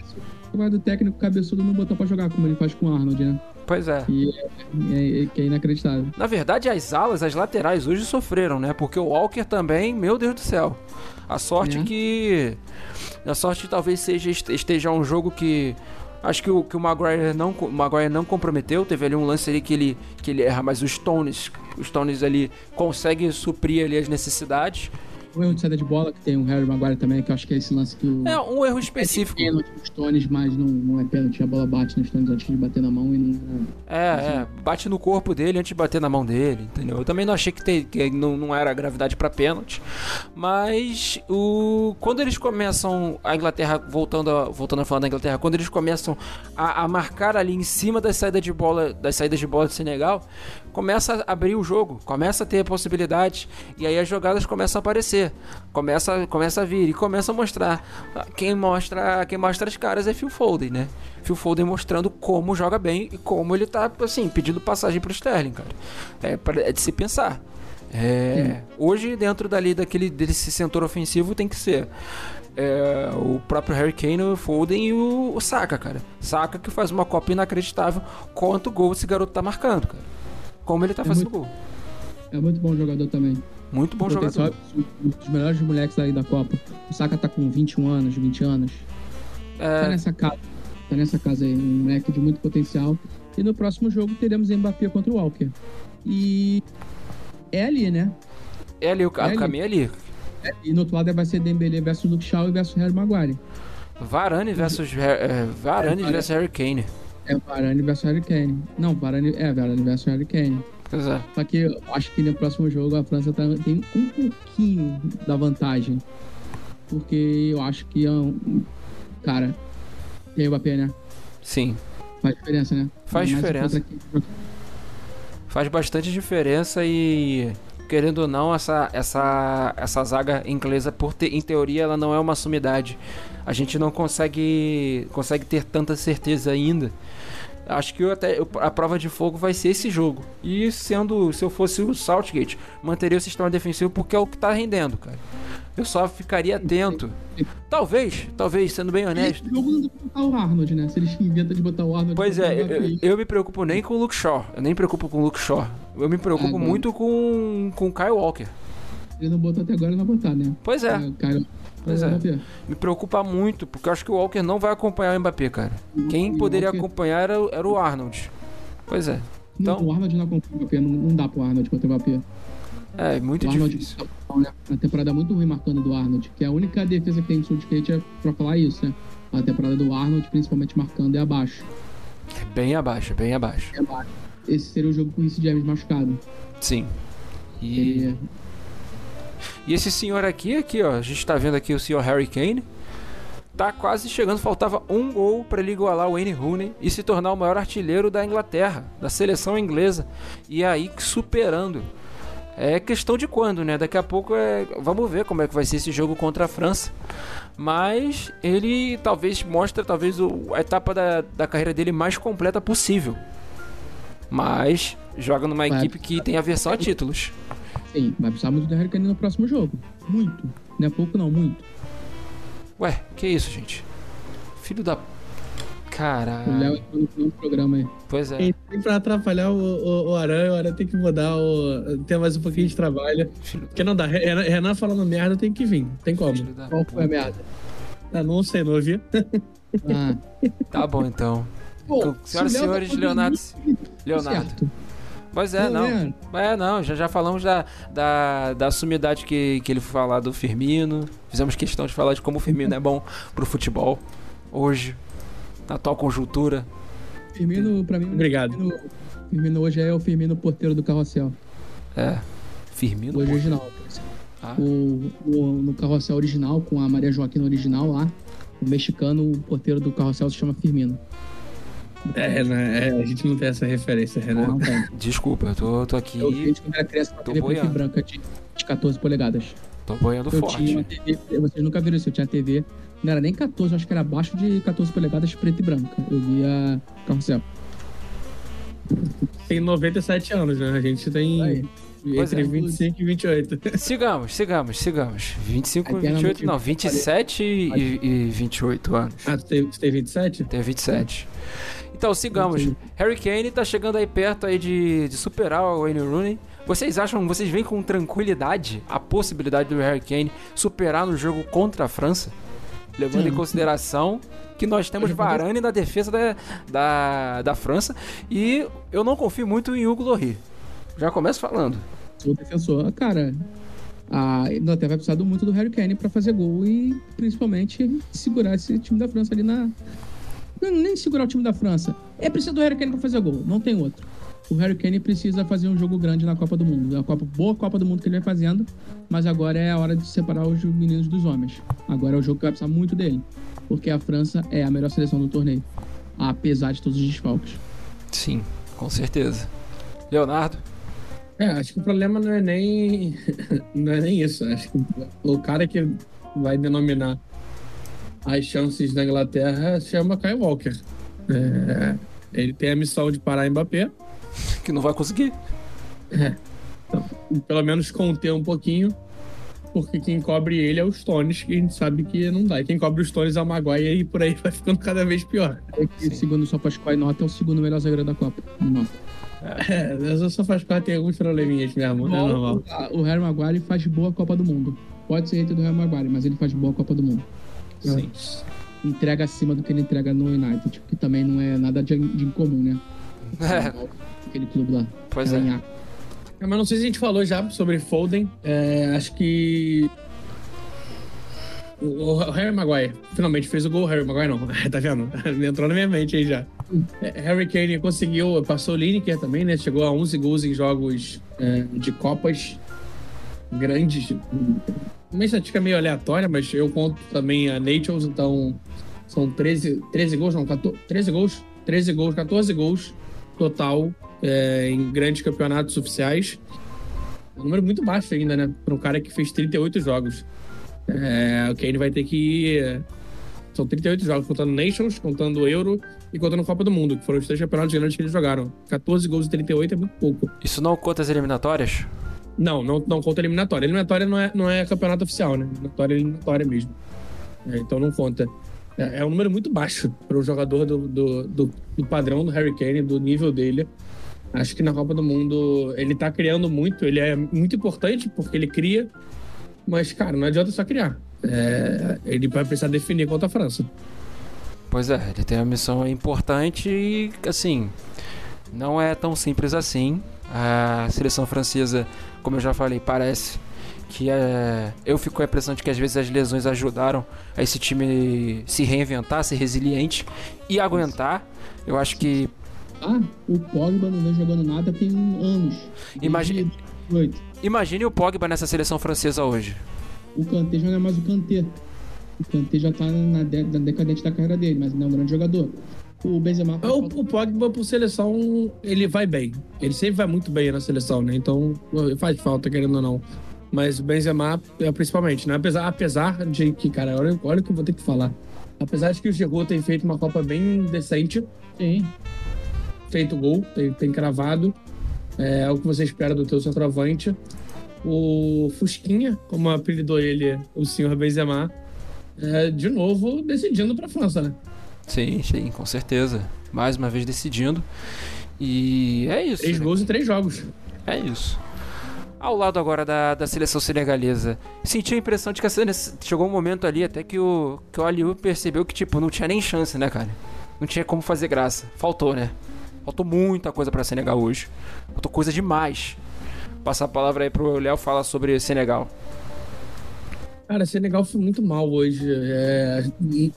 O do técnico cabeçudo não botou pra jogar como ele faz com o Arnold, né? Pois é. E é, é, que é inacreditável. Na verdade, as alas, as laterais hoje sofreram, né? Porque o Walker também, meu Deus do céu. A sorte É. que. A sorte que talvez seja esteja um jogo que. Acho que o, que o Maguire não, o Maguire não comprometeu. Teve ali um lance ali que ele, que ele erra, mas os Stones, os Stones ali conseguem suprir ali as necessidades. O erro de saída de bola, que tem o Harry Maguire também, que eu acho que é esse lance que o. É um erro específico. É pênalti nos Stones, mas não, não é pênalti. A bola bate nos Stones antes de bater na mão e não. É, é, bate no corpo dele antes de bater na mão dele, entendeu? Eu também não achei que, te- que não, não era gravidade pra pênalti, mas o quando eles começam a Inglaterra voltando a, voltando a falar da Inglaterra, quando eles começam a, a marcar ali em cima das saídas de bola, das saídas de bola do Senegal, começa a abrir o jogo, começa a ter possibilidades e aí as jogadas começam a aparecer, começa, começa a vir e começa a mostrar. Quem mostra, quem mostra as caras é Phil Foden, né? Phil Foden mostrando como joga bem e como ele tá, assim, pedindo passagem pro Sterling, cara. É, é de se pensar. É, hoje, dentro dali daquele, desse setor ofensivo, tem que ser é, o próprio Harry Kane, o Foden e o, o Saka, cara. Saka que faz uma Copa inacreditável. Quanto gol esse garoto tá marcando, cara. Como ele tá É fazendo muito- gol. É muito bom jogador também. Muito bom Potencial jogador. Um dos melhores moleques aí da Copa. O Saka tá com 21 anos, 20 anos. Tá É, nessa casa. Tá nessa casa aí. Um moleque de muito potencial. E no próximo jogo teremos Mbappé contra o Walker. E. É ali, né? é ali, o, é ali. caminho é ali. E no outro lado vai ser Dembele versus Luke Shaw e versus Harry Maguire. Varane versus, é, Varane É, versus Harry Kane. É Varane versus Harry Kane. Não, Varane, é Varane versus Harry Kane. Pois é. Só que eu acho que no próximo jogo a França tá- tem um pouquinho da vantagem. Porque eu acho que é um. Cara, tem o Mbappé, né? Sim. Faz diferença, né? Faz diferença. Faz bastante diferença e querendo ou não, essa, essa, essa zaga inglesa, por ter, em teoria, ela não é uma sumidade. A gente não consegue, consegue ter tanta certeza ainda. Acho que eu até eu- a prova de fogo vai ser esse jogo. E sendo, se eu fosse o Southgate, manteria o sistema defensivo porque é o que tá rendendo, cara. Eu só ficaria atento. Talvez, talvez, sendo bem honesto. Jogo não dá pra botar o Arnold, né? Se eles inventam de botar o Arnold. Pois é, eu, eu me preocupo nem com o Luke Shaw. Eu nem me preocupo com o Luke Shaw. Eu me preocupo bom. muito com, com o Kyle Walker. Ele não botou até agora, vai botar, né? Pois é, Cara, Pois é. Mbappé. me preocupa muito, porque eu acho que o Walker não vai acompanhar o Mbappé, cara. Quem E o poderia Walker- acompanhar era, o- era o Arnold. Pois é. Não, Então- o Arnold não acompanha o Mbappé. Não, não dá pro Arnold contra o Mbappé. É muito o Arnold difícil. tá- né? Uma temporada muito ruim marcando do Arnold, que é a única defesa que tem no Southgate é pra falar isso, né? A temporada do Arnold, principalmente marcando, é abaixo. Bem abaixo, bem abaixo. É abaixo. Esse seria o jogo com o Reece James machucado. Sim. E, Ele, e esse senhor aqui, aqui, ó, a gente tá vendo aqui o senhor Harry Kane. Tá quase chegando, faltava um gol para ele igualar o Wayne Rooney e se tornar o maior artilheiro da Inglaterra, da seleção inglesa. E aí superando. É questão de quando, né? Daqui a pouco é. Vamos ver como é que vai ser esse jogo contra a França. Mas ele talvez mostre talvez o- a etapa da, da carreira dele mais completa possível. Mas joga numa equipe que tem aversão a títulos. Sim, vai precisar muito do Harry Kane no próximo jogo. Muito. Não é pouco, não, muito. Ué, que isso, gente? Filho da. O Léo Caralho. entrou no final do programa aí. Pois é. E tem pra atrapalhar o, o, o Aranha, o Aranha tem que mudar o. ter mais um pouquinho de trabalho. Filho, Porque não dá. Renan, Renan falando merda tem que vir. Tem como. filho da. Qual foi a merda? Ah, não sei, não ouvi. Ah. Tá bom então. Pô, Senhoras e Léo senhores, tá Leonardo. Leonardo. Certo. Pois é, Tô não. vendo. É, não, já, já falamos da, da, da sumidade que, que ele falar do Firmino. Fizemos questão de falar de como o Firmino é bom pro futebol hoje, na atual conjuntura. Firmino, pra mim, Obrigado. Firmino, Firmino hoje é o Firmino porteiro do carrossel. É, Firmino. Hoje pô. original. Ah, O, o- no carrossel original, com a Maria Joaquina original lá, o mexicano, o porteiro do carrossel se chama Firmino. É, Renan, é, a gente não tem essa referência, Renan. Não tem. desculpa, eu tô, tô aqui, Eu vi quando era criança com a Tô TV preta e branca de, de 14 polegadas. tô boiando Eu forte. tinha uma TV, vocês nunca viram isso, eu tinha TV, não era nem 14, eu acho que era abaixo de 14 polegadas preta e branca. Eu via carrossel. Tem 97 anos, né? A gente tem Aí. Pois entre é. 25 e 28. Sigamos, sigamos, sigamos. 25 e Aí tem a 28, não, notícia. 27 e, e 28 anos. Ah, tu tem, tu tem 27? Tem 27. Então, sigamos. Harry Kane tá chegando aí perto aí de, de superar o Wayne Rooney. Vocês acham, vocês veem com tranquilidade a possibilidade do Harry Kane superar no jogo contra a França? Levando em Sim. consideração que nós temos Varane na defesa da, da, da França e eu não confio muito em Hugo Lloris. Já começo falando. Sou defensor. Cara, a Inglaterra vai precisar do- muito do Harry Kane pra fazer gol e principalmente segurar esse time da França ali na. Não, nem segurar o time da França. É preciso do Harry Kane pra fazer gol, não tem outro. O Harry Kane precisa fazer um jogo grande na Copa do Mundo. É uma Copa, boa Copa do Mundo que ele vai fazendo, mas agora é a hora de separar os meninos dos homens. Agora é o jogo que vai precisar muito dele, porque a França é a melhor seleção do torneio, apesar de todos os desfalques. Sim, com certeza. Leonardo? É, acho que o problema não é nem. não é nem isso. Acho que o cara que vai denominar as chances da Inglaterra se chama Kyle Walker. É, ele tem a missão de parar Mbappé, Que não vai conseguir? e pelo menos conter um pouquinho, porque quem cobre ele é o Stones, que a gente sabe que não dá. E quem cobre os Stones é o Maguire e por aí vai ficando cada vez pior. É que, segundo o Sopascoy Nota, é o segundo melhor zagueiro da Copa. Nota. É, eu só faz parte tem alguns probleminhas mesmo, é normal. O, o Harry Maguire faz boa Copa do Mundo. Pode ser hater do Harry Maguire, mas ele faz boa Copa do Mundo. Sim. Entrega acima do que ele entrega no United, que também não é nada de, de incomum, né? É, Aquele clube lá. pois é. É, mas não sei se a gente falou já sobre Foden. É, acho que. O o Harry Maguire finalmente fez o gol. Harry Maguire não, tá vendo? Entrou na minha mente aí já. É, Harry Kane conseguiu, passou o Lineker também, né? Chegou a 11 gols em jogos é, de Copas grandes. Uma estatística meio aleatória, mas eu conto também a Nations, então são 13, 13 gols, não, 14, 13 gols, 13 gols, 14 gols total é, em grandes campeonatos oficiais. É um número muito baixo ainda, né? Para um cara que fez 38 jogos. É, o Kane vai ter que. São 38 jogos, contando Nations, contando Euro e contando Copa do Mundo, que foram os três campeonatos grandes que eles jogaram. 14 gols e 38 é muito pouco. Isso não conta as eliminatórias? Não, não, não conta eliminatória. Eliminatória não é, não é campeonato oficial, né? Eliminatória é eliminatória mesmo. É, então não conta. É, é um número muito baixo para o jogador do, do, do, do padrão do Harry Kane, do nível dele. Acho que na Copa do Mundo ele tá criando muito, ele é muito importante porque ele cria, mas, cara, não adianta só criar. É, ele vai precisar definir contra a França. Pois é, ele tem uma missão importante e, assim, não é tão simples assim. A seleção francesa, como eu já falei, parece que é... eu fico com a impressão de que às vezes as lesões ajudaram a esse time se reinventar, ser resiliente e aguentar. Eu acho que Ah, o Pogba não vem jogando nada tem anos. Imagine- Desde 2018. imagine o Pogba nessa seleção francesa hoje. O Kanté já não é mais o Kanté. O Kanté já tá na, de- na decadente da carreira dele, mas não é um grande jogador. O Benzema O, o Pogba, por seleção, ele vai bem. Ele sempre vai muito bem na seleção, né? Então faz falta, querendo ou não. Mas o Benzema, é, principalmente, né? Apesar, apesar de que, cara, olha, olha o que eu vou ter que falar. Apesar de que o Giroud tem feito uma Copa bem decente, Sim. feito gol, tem, tem cravado. É, o que você espera do teu centroavante. O Fusquinha, como apelidou ele, o senhor Benzema, é, de novo decidindo pra França, né? Sim, sim, com certeza. Mais uma vez decidindo. E é isso. Três né? gols em três jogos. É isso. Ao lado agora da, da seleção senegalesa, senti a impressão de que a chegou um momento ali até que o, que o Aliu percebeu que, tipo, não tinha nem chance, né, cara? Não tinha como fazer graça. Faltou, né? Faltou muita coisa para Senegal hoje. Faltou coisa demais. Passar a palavra aí pro Léo falar sobre Senegal. Cara, Senegal foi muito mal hoje. É,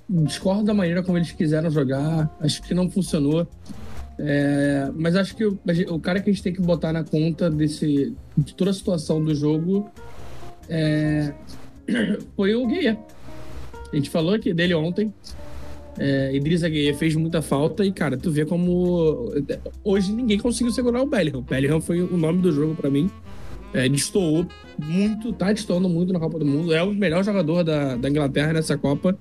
discordo da maneira como eles quiseram jogar. Acho que não funcionou. É, mas acho que o, o, cara que a gente tem que botar na conta desse, de toda a situação do jogo é, foi o Guia. A gente falou aqui dele ontem. É, Idrissa Gueye fez muita falta e, cara, tu vê como. Hoje ninguém conseguiu segurar o Bellingham. O Bellingham foi o nome do jogo para mim. É, destoou muito, tá destoando muito na Copa do Mundo. É o melhor jogador da, da Inglaterra nessa Copa.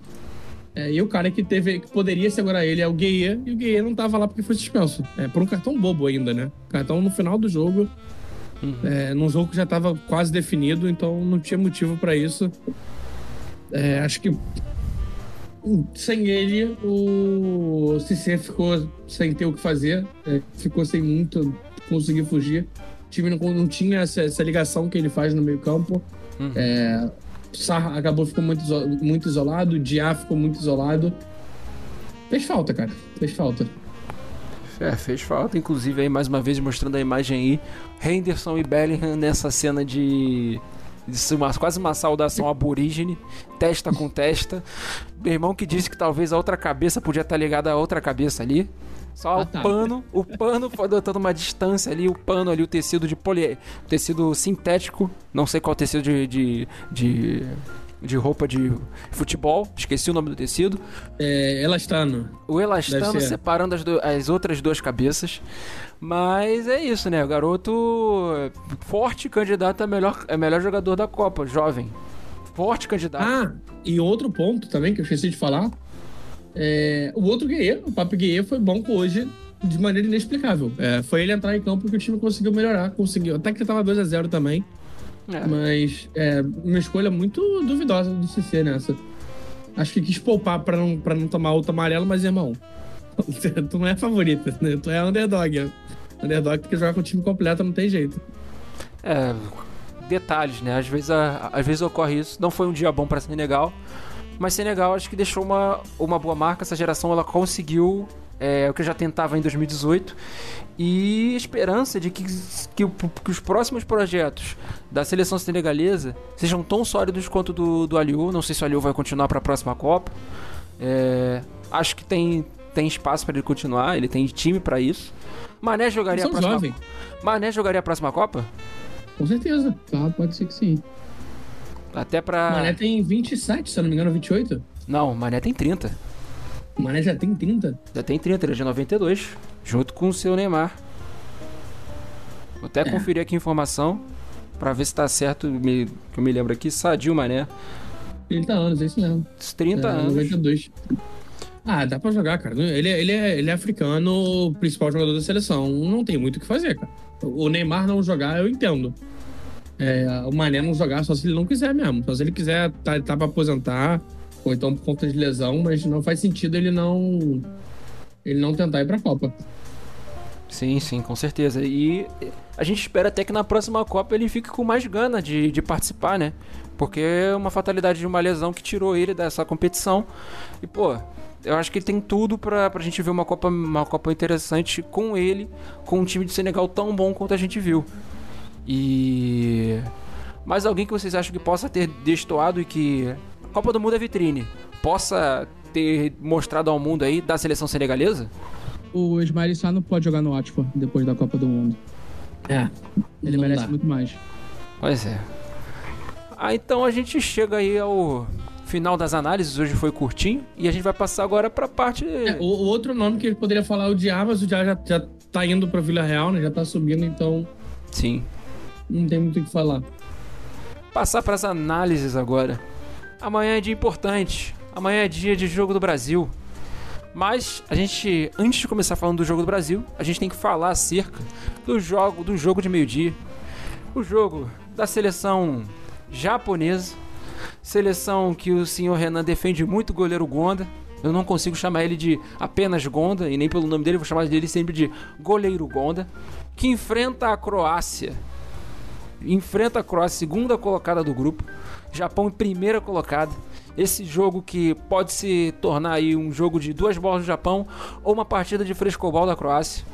É, e o cara que teve que poderia segurar ele é o Gueye, e o Gueye não tava lá porque foi suspenso. É, por um cartão bobo ainda, né? Cartão no final do jogo. Uhum. É, num jogo que já tava quase definido, então não tinha motivo para isso. É, acho que sem ele, o Cissé ficou sem ter o que fazer, é, ficou sem muito conseguir fugir. Time não, não tinha essa, essa, ligação que ele faz no meio-campo. Uhum. É, Sarra acabou ficou muito, muito isolado, Diá ficou muito isolado. Fez falta, cara. Fez falta. É, fez falta, inclusive aí mais uma vez mostrando a imagem aí, Henderson e Bellingham nessa cena de uma, quase uma saudação aborígene, testa com testa. Meu irmão que disse que talvez a outra cabeça podia estar ligada a outra cabeça ali. Só ah, o tá. pano, o pano foi adotando uma distância ali, o pano ali, o tecido de poli... tecido sintético, não sei qual tecido de, de, de de roupa de futebol, esqueci o nome do tecido. É, elastano. O elastano separando as, do, as outras duas cabeças. Mas é isso, né? O garoto forte candidato a melhor, a melhor jogador da Copa, jovem. Forte candidato. Ah, e outro ponto também que eu esqueci de falar. É, o outro Guerreiro, o Papo Guerreiro, foi bom hoje de maneira inexplicável. É, foi ele entrar em campo que o time conseguiu melhorar, conseguiu. Até que tava 2 a 0 também. É. Mas é uma escolha muito duvidosa do CC nessa. Acho que quis poupar pra não, pra não tomar outro amarelo, mas, irmão, tu não é favorita, né? Tu é underdog. Né? Underdog porque jogar com o time completo não tem jeito. É, detalhes, né? Às vezes, a, às vezes ocorre isso. Não foi um dia bom para Senegal, mas Senegal acho que deixou uma, uma boa marca. Essa geração ela conseguiu é, o que eu já tentava em 2018 e esperança de que, que, que, os próximos projetos da seleção senegalesa sejam tão sólidos quanto do, do Aliou. Não sei se o Aliou vai continuar para a próxima Copa. É, acho que tem, tem espaço para ele continuar, ele tem time para isso. Mané jogaria a próxima jovem. Mané jogaria a próxima Copa? Com certeza, tá, pode ser que sim. Até pra. Mané tem 27, se eu não me engano, 28. Não, Mané tem 30. O Mané já tem 30? Já tem 30, ele é de 92, junto com o seu Neymar. Vou até é. conferir aqui a informação pra ver se tá certo, me, que eu me lembro aqui. Sadio Mané. 30 anos, é isso mesmo. 30 é, anos. 92. Ah, dá pra jogar, cara. Ele, ele, é, ele é africano, principal jogador da seleção. Não tem muito o que fazer, cara. O Neymar não jogar, eu entendo. É, o Mané não jogar só se ele não quiser mesmo. Só se ele quiser, tá, tá pra aposentar, ou então por conta de lesão, mas não faz sentido ele não. ele não tentar ir pra Copa. Sim, sim, com certeza. E a gente espera até que na próxima Copa ele fique com mais gana de, de participar, né? Porque é uma fatalidade de uma lesão que tirou ele dessa competição. E, pô, eu acho que ele tem tudo pra, pra gente ver uma Copa, uma Copa interessante com ele, com um time de Senegal tão bom quanto a gente viu. E. Mais alguém que vocês acham que possa ter destoado e que. Copa do Mundo é vitrine. Possa ter mostrado ao mundo aí da seleção senegalesa? O Ismael Sá não pode jogar no Watford depois da Copa do Mundo. É. Ele merece dá. muito mais. Pois é. Ah, então a gente chega aí ao final das análises hoje foi curtinho e a gente vai passar agora para a parte. É, o, o, outro nome que ele poderia falar é o Diá, mas o Diá já, já tá indo para Vila Real, né? Já tá subindo, então. Sim. Não tem muito o que falar. Passar para as análises agora. Amanhã é dia importante. Amanhã é dia de jogo do Brasil. Mas a gente, antes de começar falando do jogo do Brasil, a gente tem que falar acerca do jogo, do jogo de meio-dia. O jogo da seleção japonesa Seleção que o senhor Renan defende muito o goleiro Gonda. Eu não consigo chamar ele de apenas Gonda, e nem pelo nome dele, vou chamar ele sempre de goleiro Gonda. Que enfrenta a Croácia. Enfrenta a Croácia, segunda colocada do grupo. Japão em primeira colocada. Esse jogo que pode se tornar aí um jogo de duas bolas do Japão ou uma partida de frescobol da Croácia.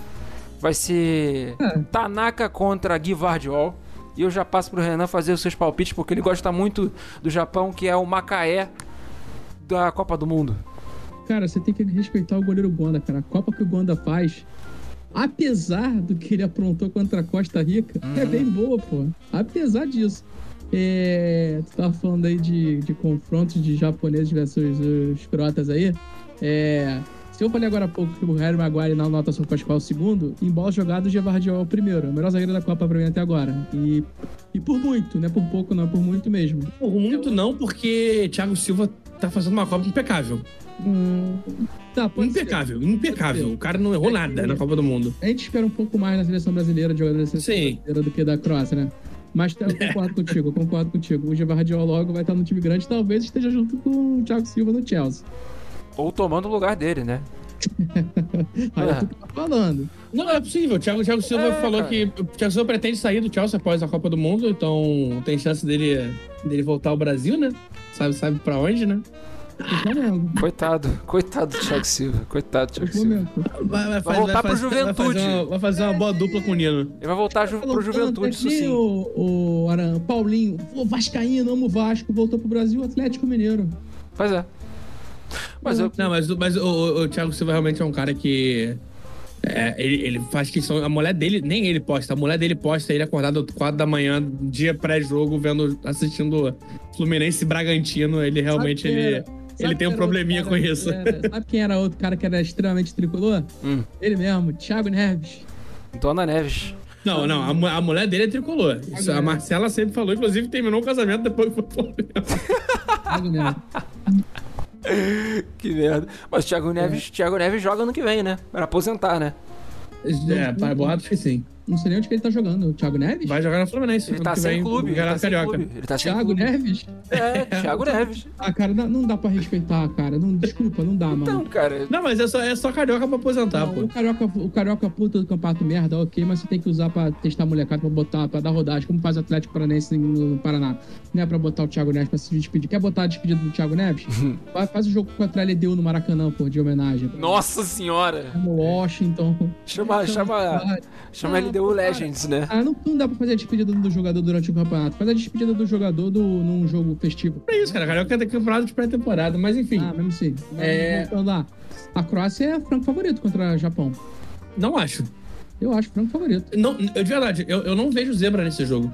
Vai ser É. Tanaka contra Gui Vardiol. E eu já passo pro Renan fazer os seus palpites, porque ele gosta muito do Japão, que é o Macaé da Copa do Mundo. Cara, você tem que respeitar o goleiro Gonda, cara. A Copa que o Gonda faz, apesar do que ele aprontou contra a Costa Rica, é bem boa, pô. Apesar disso. É, tu tava falando aí de, de confrontos de japoneses versus os croatas aí. É, se eu falei agora há pouco que o Harry Maguire na anotação Pascoal é o segundo, em bola jogada o Gevardiol é o primeiro. O melhor zagueiro da Copa pra mim até agora. E, e por muito, não é por pouco, não, é por muito mesmo. Por muito não, porque Thiago Silva tá fazendo uma Copa impecável. Hum, tá, ser. impecável, impecável. O cara não errou É nada que- na Copa do Mundo. A gente espera um pouco mais na seleção brasileira, de jogadores da seleção Sim. brasileira do que da Croácia, né? Mas eu concordo contigo, eu concordo contigo. O Gevardiol logo vai estar no time grande, talvez esteja junto com o Thiago Silva no Chelsea. Ou tomando o lugar dele, né? Aí é tu tá falando. Não, é possível. O Thiago, Thiago Silva É, falou cara. que o Thiago Silva pretende sair do Chelsea após a Copa do Mundo, então tem chance dele, dele voltar ao Brasil, né? Sabe, sabe pra onde, né? Coitado, coitado do Thiago Silva. Coitado do Thiago Silva. momento. Vai, Vai voltar pro Vai Juventude. fazer, uma, vai fazer uma boa dupla com o Nino. Ele vai voltar ju pro Juventude, isso aqui, sim. o, o Aran, Paulinho, o Vascaíno, amo o Vasco, voltou pro Brasil, Atlético Mineiro. Pois é. Mas eu. Não, mas, mas o, o- o Thiago Silva realmente é um cara que. é, ele, ele faz questão. A mulher dele, nem ele posta, a mulher dele posta ele acordado 4 da manhã, dia pré-jogo, vendo, assistindo Fluminense e Bragantino. Ele realmente ele, ele tem um probleminha com isso. era- sabe quem era outro cara que era extremamente tricolor? Hum, Ele mesmo, Thiago Neves. Dona Neves. Não, não, a, a mulher dele é tricolor. Isso, a Marcela sempre falou, inclusive terminou o casamento depois que foi pro Flamengo. Thiago Neves. Que merda. Mas o Thiago Neves, Thiago Neves joga ano que vem, né? Para aposentar, né? É, pai, boatos que sim. Não sei nem onde que ele tá jogando. O Thiago Neves? Vai jogar no Fluminense. Ele tá sem vem, clube. Ele tá sem Carioca. clube. Ele tá sem Thiago clube. Neves? É, Thiago Neves. Ah, cara, não, dá pra respeitar, cara. Não, desculpa, não dá, Então, mano. cara. Não, mas é só, é só carioca pra aposentar, Não, pô. o, carioca, o carioca puta do campeonato merda, ok, mas você tem que usar pra testar a molecada, pra botar, pra dar rodagem, como faz o Atlético Paranense no Paraná. Não é pra botar o Thiago Neves pra se despedir. Quer botar a despedida do Thiago Neves? Vai- faz o jogo contra a LDU no Maracanã, pô, de homenagem. Nossa senhora. No Washington. Chama, chama, chama Ah, LDU Legends, né? Ah, não, não dá pra fazer a despedida do jogador durante o campeonato. Faz a despedida do jogador do, num jogo festivo. É isso, cara. Carioca tem campeonato de pré-temporada, mas enfim. Ah, mesmo assim. É- Voltando lá. A Croácia é franco favorito contra o Japão. Não acho. Eu acho franco favorito. Não, eu, de verdade, eu, eu não vejo zebra nesse jogo.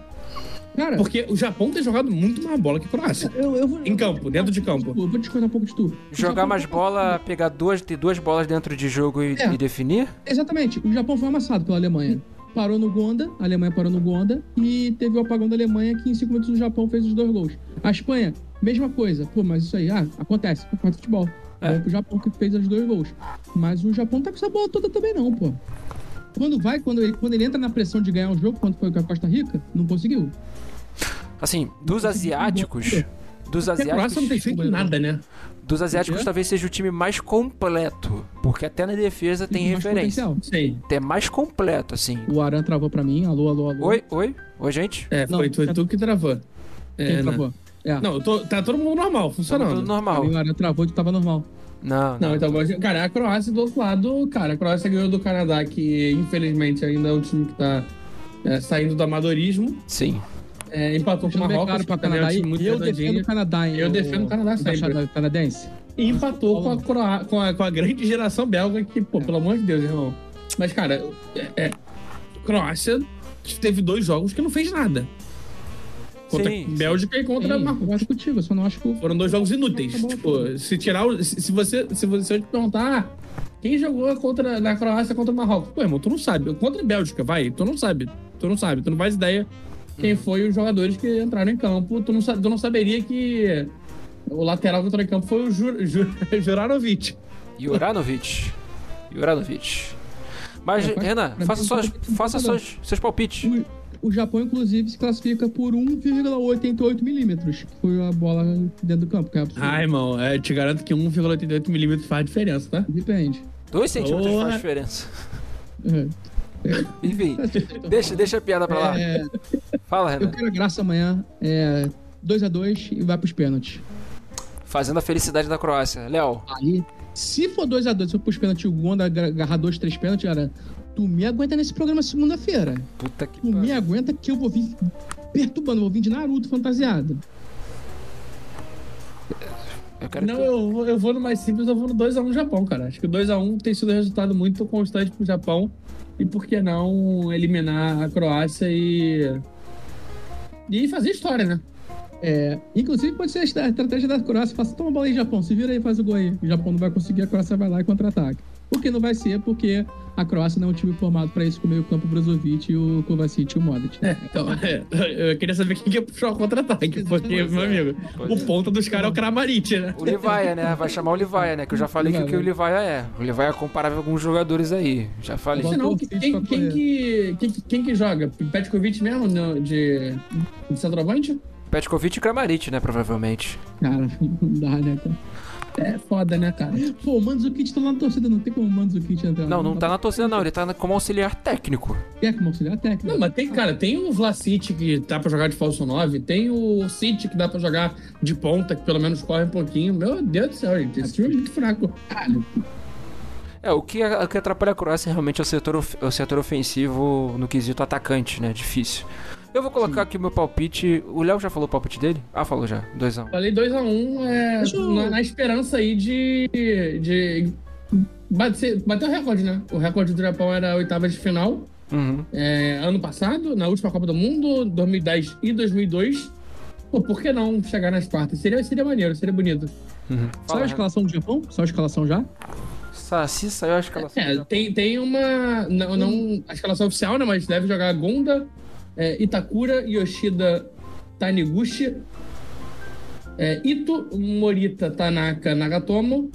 Cara, Porque o Japão tem jogado muito mais bola que a Croácia. eu, eu vou. Em campo, dentro de campo. Eu vou discordar um pouco de tu. O Jogar mais foi bola, pegar duas, ter duas bolas dentro de jogo e, É. e definir? Exatamente. O Japão foi amassado pela Alemanha. Parou no Gonda, a Alemanha parou no Gonda e teve o apagão da Alemanha que em cinco minutos o Japão fez os dois gols. A Espanha, mesma coisa. Pô, mas isso aí, ah, acontece. Foi futebol. É. É. o Japão que fez os dois gols. Mas o Japão não tá com essa bola toda também não, pô. Quando vai, quando ele, quando ele entra na pressão de ganhar um jogo, quando foi com a Costa Rica, não conseguiu. Assim, dos asiáticos. Dos Porque a Croácia asiáticos. não tem feito nada, né? Dos asiáticos talvez seja o time mais completo. Porque até na defesa tem Mais referência. Até mais completo, assim. O Aran travou pra mim. Alô, alô, alô. Oi, oi, oi, gente. É, Não, foi, foi tu que travou. Quem É, né? travou? É. Não, tô- tá todo mundo normal, Tá funcionando. tudo Pra normal. mim, o Aran travou e tava normal. Não, Não, não. então, mas, cara, a Croácia do outro lado, cara, a Croácia ganhou do Canadá, que infelizmente ainda é um time que tá é, saindo do amadorismo. Sim. É, empatou com o Marrocos, pra é um Canadá. E muito eu defendo o Canadá, hein? Eu o- defendo o Canadá sempre. embaixador canadense. E empatou com a, com, a, com a grande geração belga, que, pô, pelo amor de Deus, irmão. Mas, cara, é, é, Croácia teve dois jogos que não fez nada. Contra Sim, Bélgica e contra Sim, eu Marrocos. acho contigo, eu só não acho que Foram dois jogos inúteis. Tá bom, tipo, se tirar o. Se, se você. Se você se eu te perguntar, ah, quem jogou contra, na Croácia contra o Marrocos? Pô, irmão, tu não sabe. Contra a Bélgica, vai. Tu não sabe. Tu não sabe. Tu não faz ideia quem foi os jogadores que entraram em campo. Tu não, tu não saberia que o lateral que entrou em campo foi o Jur, Jur, Juranovic. Juranovic. Juranovic. Mas, É, Renan, pra faça, mim, suas, faça suas, seus palpites. O, o Japão, inclusive, se classifica por 1,88 milímetros, que foi a bola dentro do campo, que é absurdo. Ah, irmão, é, te garanto que 1,88mm faz diferença, tá? Depende. Dois centímetros Porra. faz diferença. É. Enfim, deixa, deixa a piada pra lá. É, Fala, eu Renan. quero a graça amanhã. É 2x2 e vai pros pênaltis. Fazendo a felicidade da Croácia. Léo, Aí, se for 2x2, se for pros pênaltis, o Gonda agarrar dois, três pênaltis, cara, Tu me aguenta nesse programa segunda-feira. Puta que Tu me pariu. aguenta que eu vou vir perturbando, vou vir de Naruto fantasiado. Eu quero Não, que... eu, vou- eu vou no mais simples, eu vou no 2x1 no Japão, cara. Acho que o 2x1 tem sido um resultado muito constante pro Japão. E por que não eliminar a Croácia e. E fazer história, né? É, inclusive pode ser a estra- a estratégia da Croácia, faz, toma a bola aí, Japão, se vira aí, faz o gol aí. O Japão não vai conseguir, a Croácia vai lá e contra-ataque. Por que não vai ser? Porque a Croácia não é um time formado pra isso com o meio campo Brozovic e o Kovacic e o Modric. É, então, é, eu queria saber quem que ia puxar o contra-ataque, porque, meu amigo, o ponta dos caras é o Kramaric, né? O Livaia, né? Vai chamar o Livaia, né? Que eu já falei que o que o Livaia é. O Livaia é comparável com alguns jogadores aí. Já falei. Senão, Kovacic quem, quem, que, quem, que- quem que joga? Petkovic mesmo no- de, de centroavante? Petkovic e Kramaric, né? Provavelmente. Cara, não dá, né, cara? É foda, né, cara? Pô, o Mandzukic tá lá na torcida, não tem como o Mandzukic entrar. Não, não tá na torcida, não. Ele tá como auxiliar técnico. É como auxiliar técnico. Não, mas tem, cara, tem o Vlasic que dá pra jogar de falso 9, tem o City que dá pra jogar de ponta, que pelo menos corre um pouquinho. Meu Deus do céu, gente, esse time é muito fraco. Caralho. É, o que, o que atrapalha a Croácia realmente é o setor, of- o setor ofensivo no quesito atacante, né? Difícil. Eu vou colocar aqui o meu palpite. O Léo já falou o palpite dele? Ah, falou já. 2x1. Falei 2x1 é, Deixa eu- na, na esperança aí de. de bater, bater o recorde, né? O recorde do Japão era a oitava de final. Uhum. é, ano passado, na última Copa do Mundo, 2010 e 2002. Pô, por que não chegar nas quartas? Seria, seria maneiro, seria bonito. Uhum. Só Fala, a escalação do Japão? Só a escalação já? Saci saiu a escalação. É, tem, tem uma. Não, não a escalação oficial, né? Mas deve jogar Gonda, é, Itakura, Yoshida, Taniguchi, é, Ito, Morita, Tanaka, Nagatomo,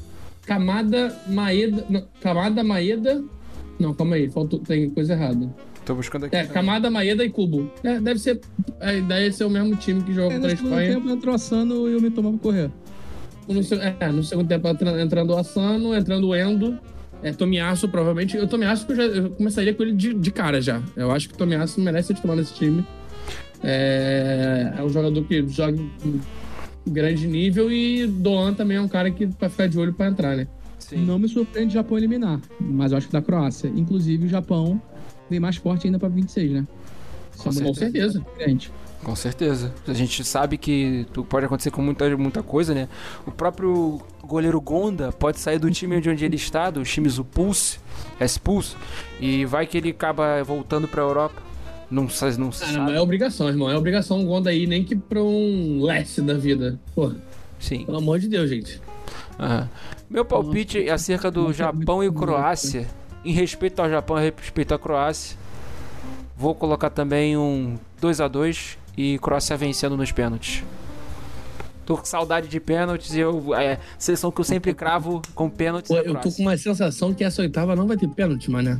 Kamada, Maeda. Não, Kamada, Maeda. Não, calma aí, faltou, tem coisa errada. Tô buscando aqui. É, Kamada, Maeda e Kubo. É, deve ser. A ideia é ser o mesmo time que joga É, contra no a segundo Espanha. tempo entrou a Sano e o Mitoma pra correr. No, é, no segundo tempo entra- entrando o Asano, entrando o Endo. É, Tomiasso, provavelmente. O Tomiasso eu, já, eu começaria com ele de, de cara já. Eu acho que o Tomiasso merece ser titular nesse time. É, é um jogador que joga em grande nível e Doan também é um cara que vai ficar de olho pra entrar, né? Sim. Não me surpreende o Japão eliminar, mas eu acho que da Croácia. Inclusive, o Japão vem mais forte ainda pra 26, né? Com Com certeza. grande. Com certeza. A gente sabe que pode acontecer com muita, muita coisa, né? O próprio goleiro Gonda pode sair do time de onde ele está, do Shimizu Pulse, expulso, e vai que ele acaba voltando pra Europa. Não, não se Ah, não, é obrigação, irmão. É obrigação o Gonda aí, nem que pra um leste da vida. Sim. pelo amor de Deus, gente. Meu palpite é acerca do Japão e Croácia. Em respeito ao Japão e respeito à Croácia, vou colocar também um 2 a 2 e Croácia vencendo nos pênaltis. Tô com saudade de pênaltis e eu. É, seleção que eu sempre cravo com pênaltis. Pô, é eu tô com uma sensação que essa oitava não vai ter pênalti, mané.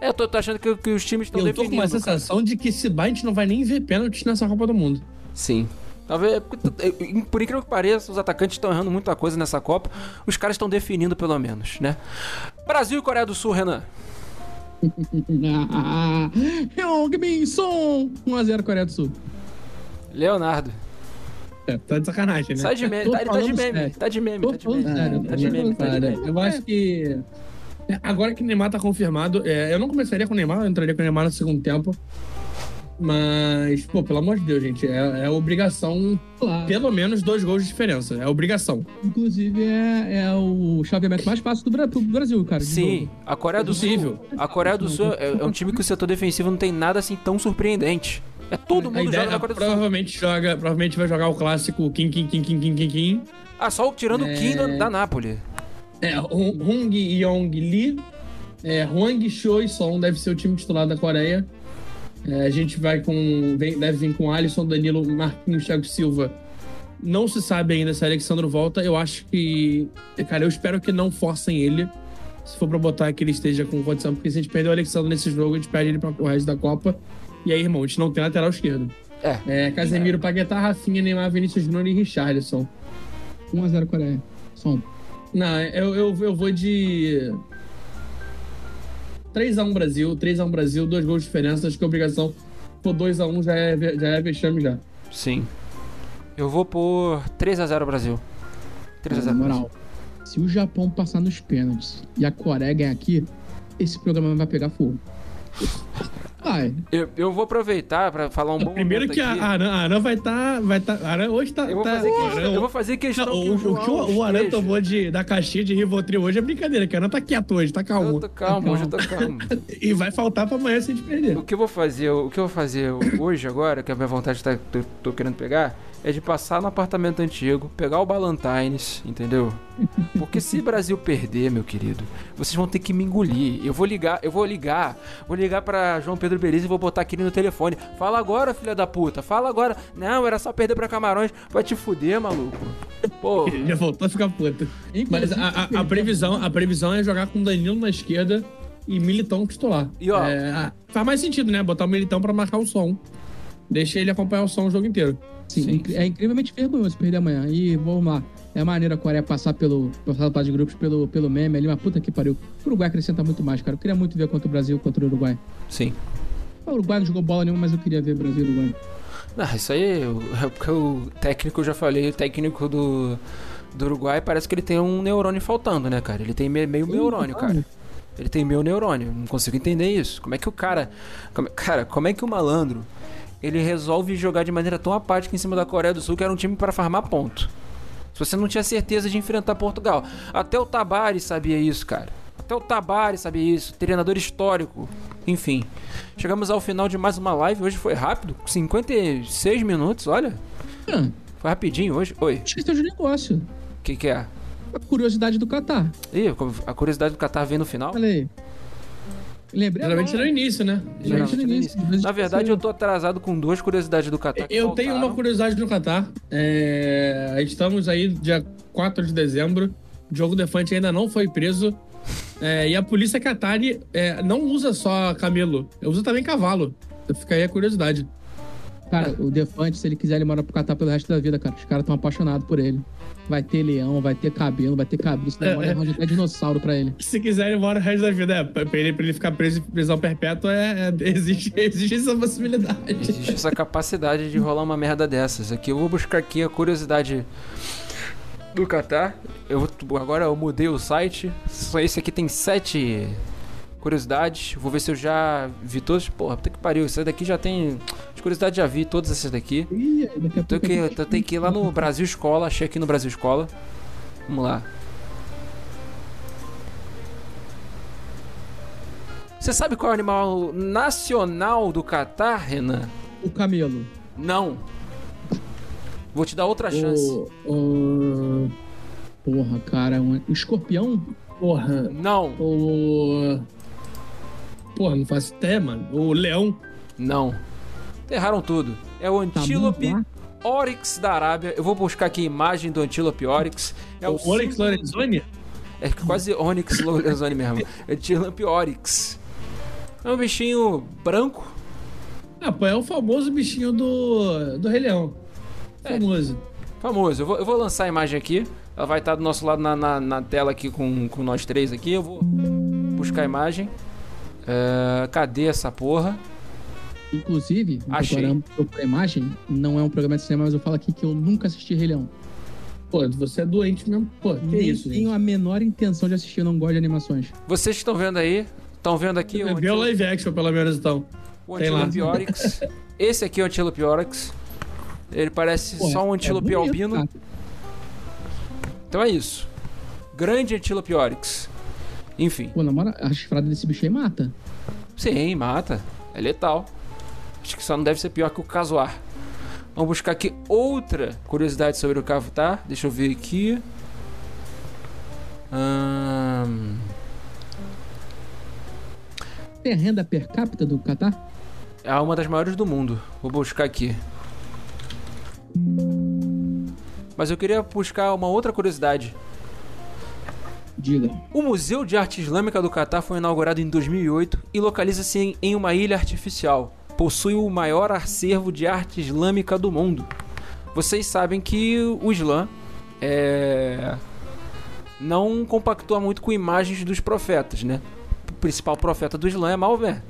É, eu tô, tô achando que, que os times estão Eu tô com definindo. uma cara. sensação de que se a gente não vai nem ver pênaltis nessa Copa do Mundo. Sim. Talvez, é é, por incrível que pareça, os atacantes estão errando muita coisa nessa Copa. Os caras estão definindo pelo menos, né? Brasil e Coreia do Sul, Renan. Heung-min Son! 1x0 Coreia do Sul. Leonardo. É, tá de sacanagem, né? Sai de meme, Tô tá, ele tá de meme, sério. tá de meme, tá de meme. sério, Tá de meme, tá de Cara, meme. eu acho que. é, Agora que o Neymar tá confirmado, é, eu não começaria com o Neymar, eu entraria com o Neymar no segundo tempo. Mas, pô, pelo amor de Deus, gente, é, é obrigação, Claro. pelo menos dois gols de diferença. É obrigação. Inclusive, é, é o chaveamento mais fácil do, Bra do Brasil, cara. Sim, a Coreia do Sul. Possível. A Coreia do Sul é, é um time que o setor defensivo não tem nada assim tão surpreendente. É todo A mundo ideia joga na Coreia do Sul. provavelmente joga, provavelmente vai jogar o clássico Kim Kim Kim Kim Kim Kim Kim. Ah, só o- tirando o É. Kim da, da Napoli. É, Hung Hung Yong Lee, é, Hwang Choi Son deve ser o time titular da Coreia. É, a gente vai com. vem- deve vir com Alisson, Danilo, Marquinhos, Thiago Silva. Não se sabe ainda se Alexandre volta. Eu acho que. Cara, eu espero que não forcem ele. Se for pra botar que ele esteja com condição, porque se a gente perder o Alexandre nesse jogo, a gente perde ele pra o resto da Copa. E aí, irmão, a gente não tem lateral esquerdo. É. É, Casemiro, Paquetá, Rafinha, Neymar, Vinícius Júnior e Richarlison. 1x0 Coreia. Som. Não, eu, eu, eu vou de. 3x1 Brasil, 3x1 Brasil, dois gols de diferença. Acho que a obrigação por 2x1 já é, já é vexame já. Sim. Eu vou por 3x0 Brasil. 3x0 Na moral, se o Japão passar nos pênaltis e a Coreia ganhar aqui, esse programa vai pegar fogo. Vai. Eu, eu vou aproveitar pra falar um bom Primeiro que a aqui. Aran, a Aran vai estar. vai tá, a Aran hoje tá. Eu vou tá- fazer questão, Aran- eu vou fazer questão Não, que o, o que o, o Aran esteja. tomou de, da caixinha de Rivotril hoje é brincadeira, que o Aran tá quieto hoje, tá calmo. Eu tô calmo, hoje eu tô calmo. E vai faltar pra amanhã se a gente perder. O que eu vou fazer, o que eu vou fazer hoje agora, que a minha vontade tá, tô, tô querendo pegar, é de passar no apartamento antigo, pegar o Ballantines, entendeu? Porque se o Brasil perder, meu querido, vocês vão ter que me engolir. Eu vou ligar, eu vou ligar, vou ligar pra João Pedro Berizzi e vou botar aquele no telefone. Fala agora, filha da puta, fala agora. Não, era só perder pra Camarões. Vai te fuder, maluco. Pô, Já voltou a ficar puta. Mas a, a- a previsão, a previsão é jogar com Danilo na esquerda e Militão titular. E, ó- É, faz mais sentido, né? Botar o Militão pra marcar o som. Deixa ele acompanhar o som o jogo inteiro. Sim, Sim, é incrivelmente vergonhoso perder amanhã. E vamos lá. É maneiro a Coreia passar pelo passar fase de grupos pelo, pelo meme ali, mas puta que pariu. O Uruguai acrescenta muito mais, cara. Eu queria muito ver contra o Brasil contra o Uruguai. sim. O Uruguai não jogou bola nenhuma, mas eu queria ver Brasil e Uruguai. Ah, isso aí é porque o técnico, eu já falei, o técnico do, do Uruguai parece que ele tem um neurônio faltando, né, cara? Ele tem me- meio neurônio, cara. Ele tem meio neurônio. Não consigo entender isso. Como é que o cara. como- cara, como é que o malandro ele resolve jogar de maneira tão apática em cima da Coreia do Sul, que era um time para farmar ponto? Se você não tinha certeza de enfrentar Portugal. Até o Tabari sabia isso, cara. Até o Tabari sabia isso. Treinador histórico. Enfim. Chegamos ao final de mais uma live. Hoje foi rápido. 56 minutos, olha. Ah, Foi rapidinho hoje. Oi. esqueceu de negócio. O que, que é? A curiosidade do Catar. Ih, a curiosidade do Qatar vem no final. Olha aí. Lembrei Geralmente agora. no início, né? Geralmente no início. Na verdade, eu tô atrasado com duas curiosidades do Qatar. que Eu tenho faltaram. uma curiosidade no Catar. É, estamos aí dia 4 de dezembro. O Diogo Defante ainda não foi preso. É, e a polícia Qatari é, não usa só camelo, usa também cavalo. Fica aí a curiosidade. Cara, o Defante, se ele quiser, ele mora pro Catar pelo resto da vida, cara. Os caras estão apaixonados por ele. Vai ter leão, vai ter cabelo, vai ter cabrito. É, Demora arranja até dinossauro pra ele. Se quiser, ele mora o resto da vida. É, pra, ele, pra ele ficar preso em prisão perpétua, é, é- existe, existe essa possibilidade. Existe essa capacidade de rolar uma merda dessas. Aqui eu vou buscar aqui a curiosidade do Qatar. Eu agora eu mudei o site. Só esse aqui tem sete curiosidades. Vou ver se eu já vi todas. Porra, puta que pariu. Essa daqui já tem. As curiosidades já vi todas essas daqui. Ih, daqui a Então pouco. que, eu tenho que ir lá no Brasil Escola. Achei aqui no Brasil Escola. Vamos lá. Você sabe qual é o animal nacional do Catar, Renan? O camelo. Não. Vou te dar outra chance. O, o... Porra, cara. Um um escorpião? Porra. Não, O. Porra, não faço ideia, mano. O leão. não. Erraram tudo. É o Tá antílope lá? Oryx da Arábia. Eu vou buscar aqui a imagem do antílope Oryx. É o Oryx símbolo- Lorenzoni? É quase Onyx Lorenzoni mesmo. Antílope Oryx. É um bichinho branco. Ah, pô, é o famoso bichinho do, do Rei Leão. É. Famoso. Famoso. Eu vou, eu vou lançar a imagem aqui. Ela vai estar do nosso lado na, na, na tela aqui com, com nós três aqui. Eu vou buscar a imagem. É, cadê essa porra? Inclusive, Achei. procurando a imagem, não é um programa de cinema, mas eu falo aqui que eu nunca assisti Rei Leão. Pô, você é doente mesmo. Pô, que Nem isso, tenho gente? a menor intenção de assistir, eu não gosto de animações. Vocês estão vendo aí, estão vendo aqui o, Vê o live action, pelo menos, então. o antílope Oryx. Esse aqui é o antílope Oryx. Ele parece Pô, só um é antílope bonito, albino. cara. Então é isso. Grande antílope Oryx. Enfim. Pô, na moral, a chifrada desse bicho aí mata. Sim, mata. É letal. Acho que só não deve ser pior que o casuar. Vamos buscar aqui outra curiosidade sobre o Cavutar. Deixa eu ver aqui. Ahn, Tem a renda per capita do Catar? É uma das maiores do mundo. Vou buscar aqui. Mas eu queria buscar uma outra curiosidade. Diga. O Museu de Arte Islâmica do Catar foi inaugurado em 2008 e localiza-se em, uma ilha artificial. Possui o maior acervo de arte islâmica do mundo. Vocês sabem que o Islã é... não compactua muito com imagens dos profetas, né? O principal profeta do Islã é Maomé.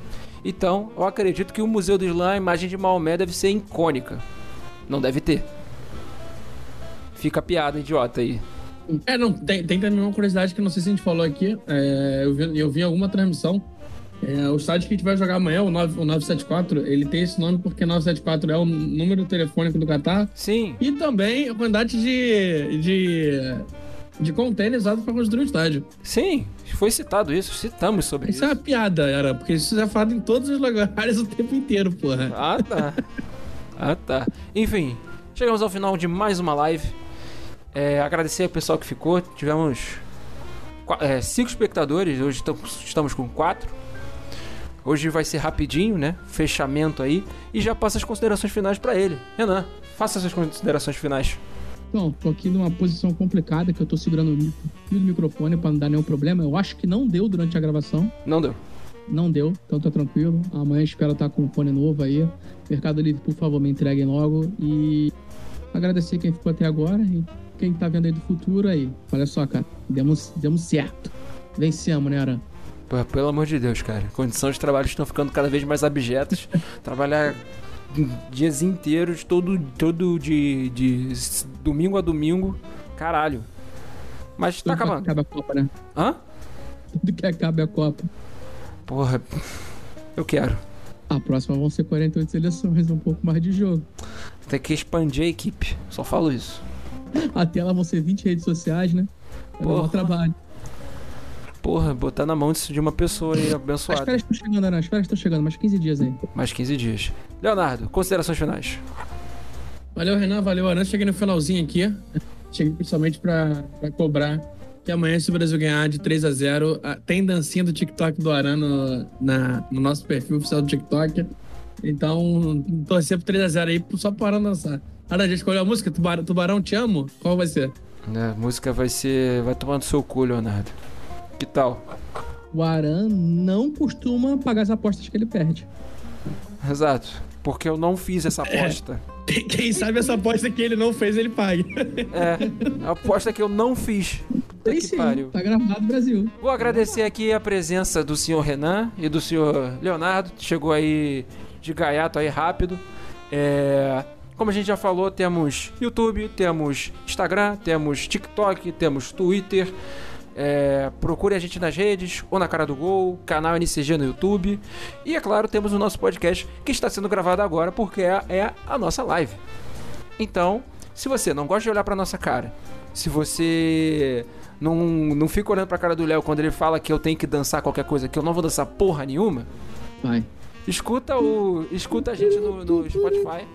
Então, eu acredito que o Museu do Islã, a imagem de Maomé deve ser icônica. Não deve ter. Fica a piada idiota aí. É, não, tem, tem também uma curiosidade que não sei se a gente falou aqui. É, eu, vi, eu vi alguma transmissão. É, o estádio que a gente vai jogar amanhã, o, 9, o 974, ele tem esse nome porque 974 é o número telefônico do Qatar. Sim. E também a quantidade de, de, de containers usados para construir o estádio. Sim, foi citado isso, citamos sobre Isso isso. é uma piada, era, porque isso já é falado em todos os lugares o tempo inteiro, porra. Ah, tá. ah, tá. Enfim, chegamos ao final de mais uma live. É, agradecer ao pessoal que ficou. Tivemos é, cinco espectadores, hoje estamos, com quatro. Hoje vai ser rapidinho, né? Fechamento aí. E já passa as considerações finais pra ele. Renan, faça suas considerações finais. Então, tô aqui numa posição complicada que eu tô segurando o fio do microfone pra não dar nenhum problema. Eu acho que não deu durante a gravação. Não deu. Não deu, então tá tranquilo. Amanhã espero estar com um fone novo aí. Mercado Livre, por favor, me entreguem logo. E agradecer quem ficou até agora e quem tá vendo aí do futuro aí. Olha só, cara, demos, demos certo. Vencemos, né, Aran? Pô, pelo amor de Deus, cara. Condições de trabalho estão ficando cada vez mais abjetas. Trabalhar dias inteiros, todo, todo de, de domingo a domingo. Caralho. Mas tá Tudo que acabando. Acabe a Copa, né? Hã? Tudo que acabe a Copa. Porra. Eu quero. A próxima vão ser 48 seleções, um pouco mais de jogo. Tem que expandir a equipe. Só falo isso. Até lá vão ser 20 redes sociais, né? Porra. maior trabalho. Porra, botar na mão de uma pessoa aí As abençoada. férias estão chegando, né? As férias estão chegando, mais 15 dias aí. Mais 15 dias. Leonardo, considerações finais. Valeu, Renan, valeu, Aran. Cheguei no finalzinho aqui. Cheguei principalmente pra, pra cobrar que amanhã, se o Brasil ganhar de 3 a 0 ah, tem dancinha do TikTok do Aran no, na, no nosso perfil oficial do TikTok. Então, torcer pro 3 a 0 aí só pro Aran dançar. Aran, já escolheu a música? Tubarão, Tubarão Te Amo? Qual vai ser? É, a música vai ser. Vai tomar no seu cu, Leonardo. Que tal? O Aran não costuma pagar as apostas que ele perde. Exato. Porque eu não fiz essa aposta. Quem- Quem sabe essa aposta que ele não fez, ele pague. É, a aposta que eu não fiz. Tem sim, pariu. tá gravado Brasil. Vou agradecer aqui a presença do senhor Renan e do senhor Leonardo. Chegou aí de gaiato aí rápido. É, como a gente já falou, temos YouTube, temos Instagram, temos TikTok, temos Twitter. É, procure a gente nas redes ou na cara do gol, canal NCG no YouTube. E é claro, temos o nosso podcast que está sendo gravado agora porque é, é a nossa live. Então, se você não gosta de olhar pra nossa cara, se você não, não fica olhando pra cara do Léo quando ele fala que eu tenho que dançar qualquer coisa, que eu não vou dançar porra nenhuma, Vai. Escuta o escuta a gente no, no Spotify,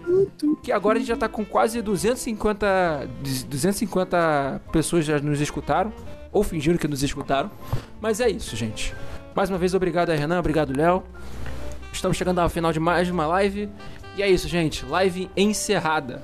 que agora a gente já tá com quase 250 250 pessoas já nos escutaram ou fingiram que nos escutaram. Mas é isso, gente. Mais uma vez obrigado Renan, obrigado Léo. Estamos chegando ao final de mais uma live. E é isso, gente. Live encerrada.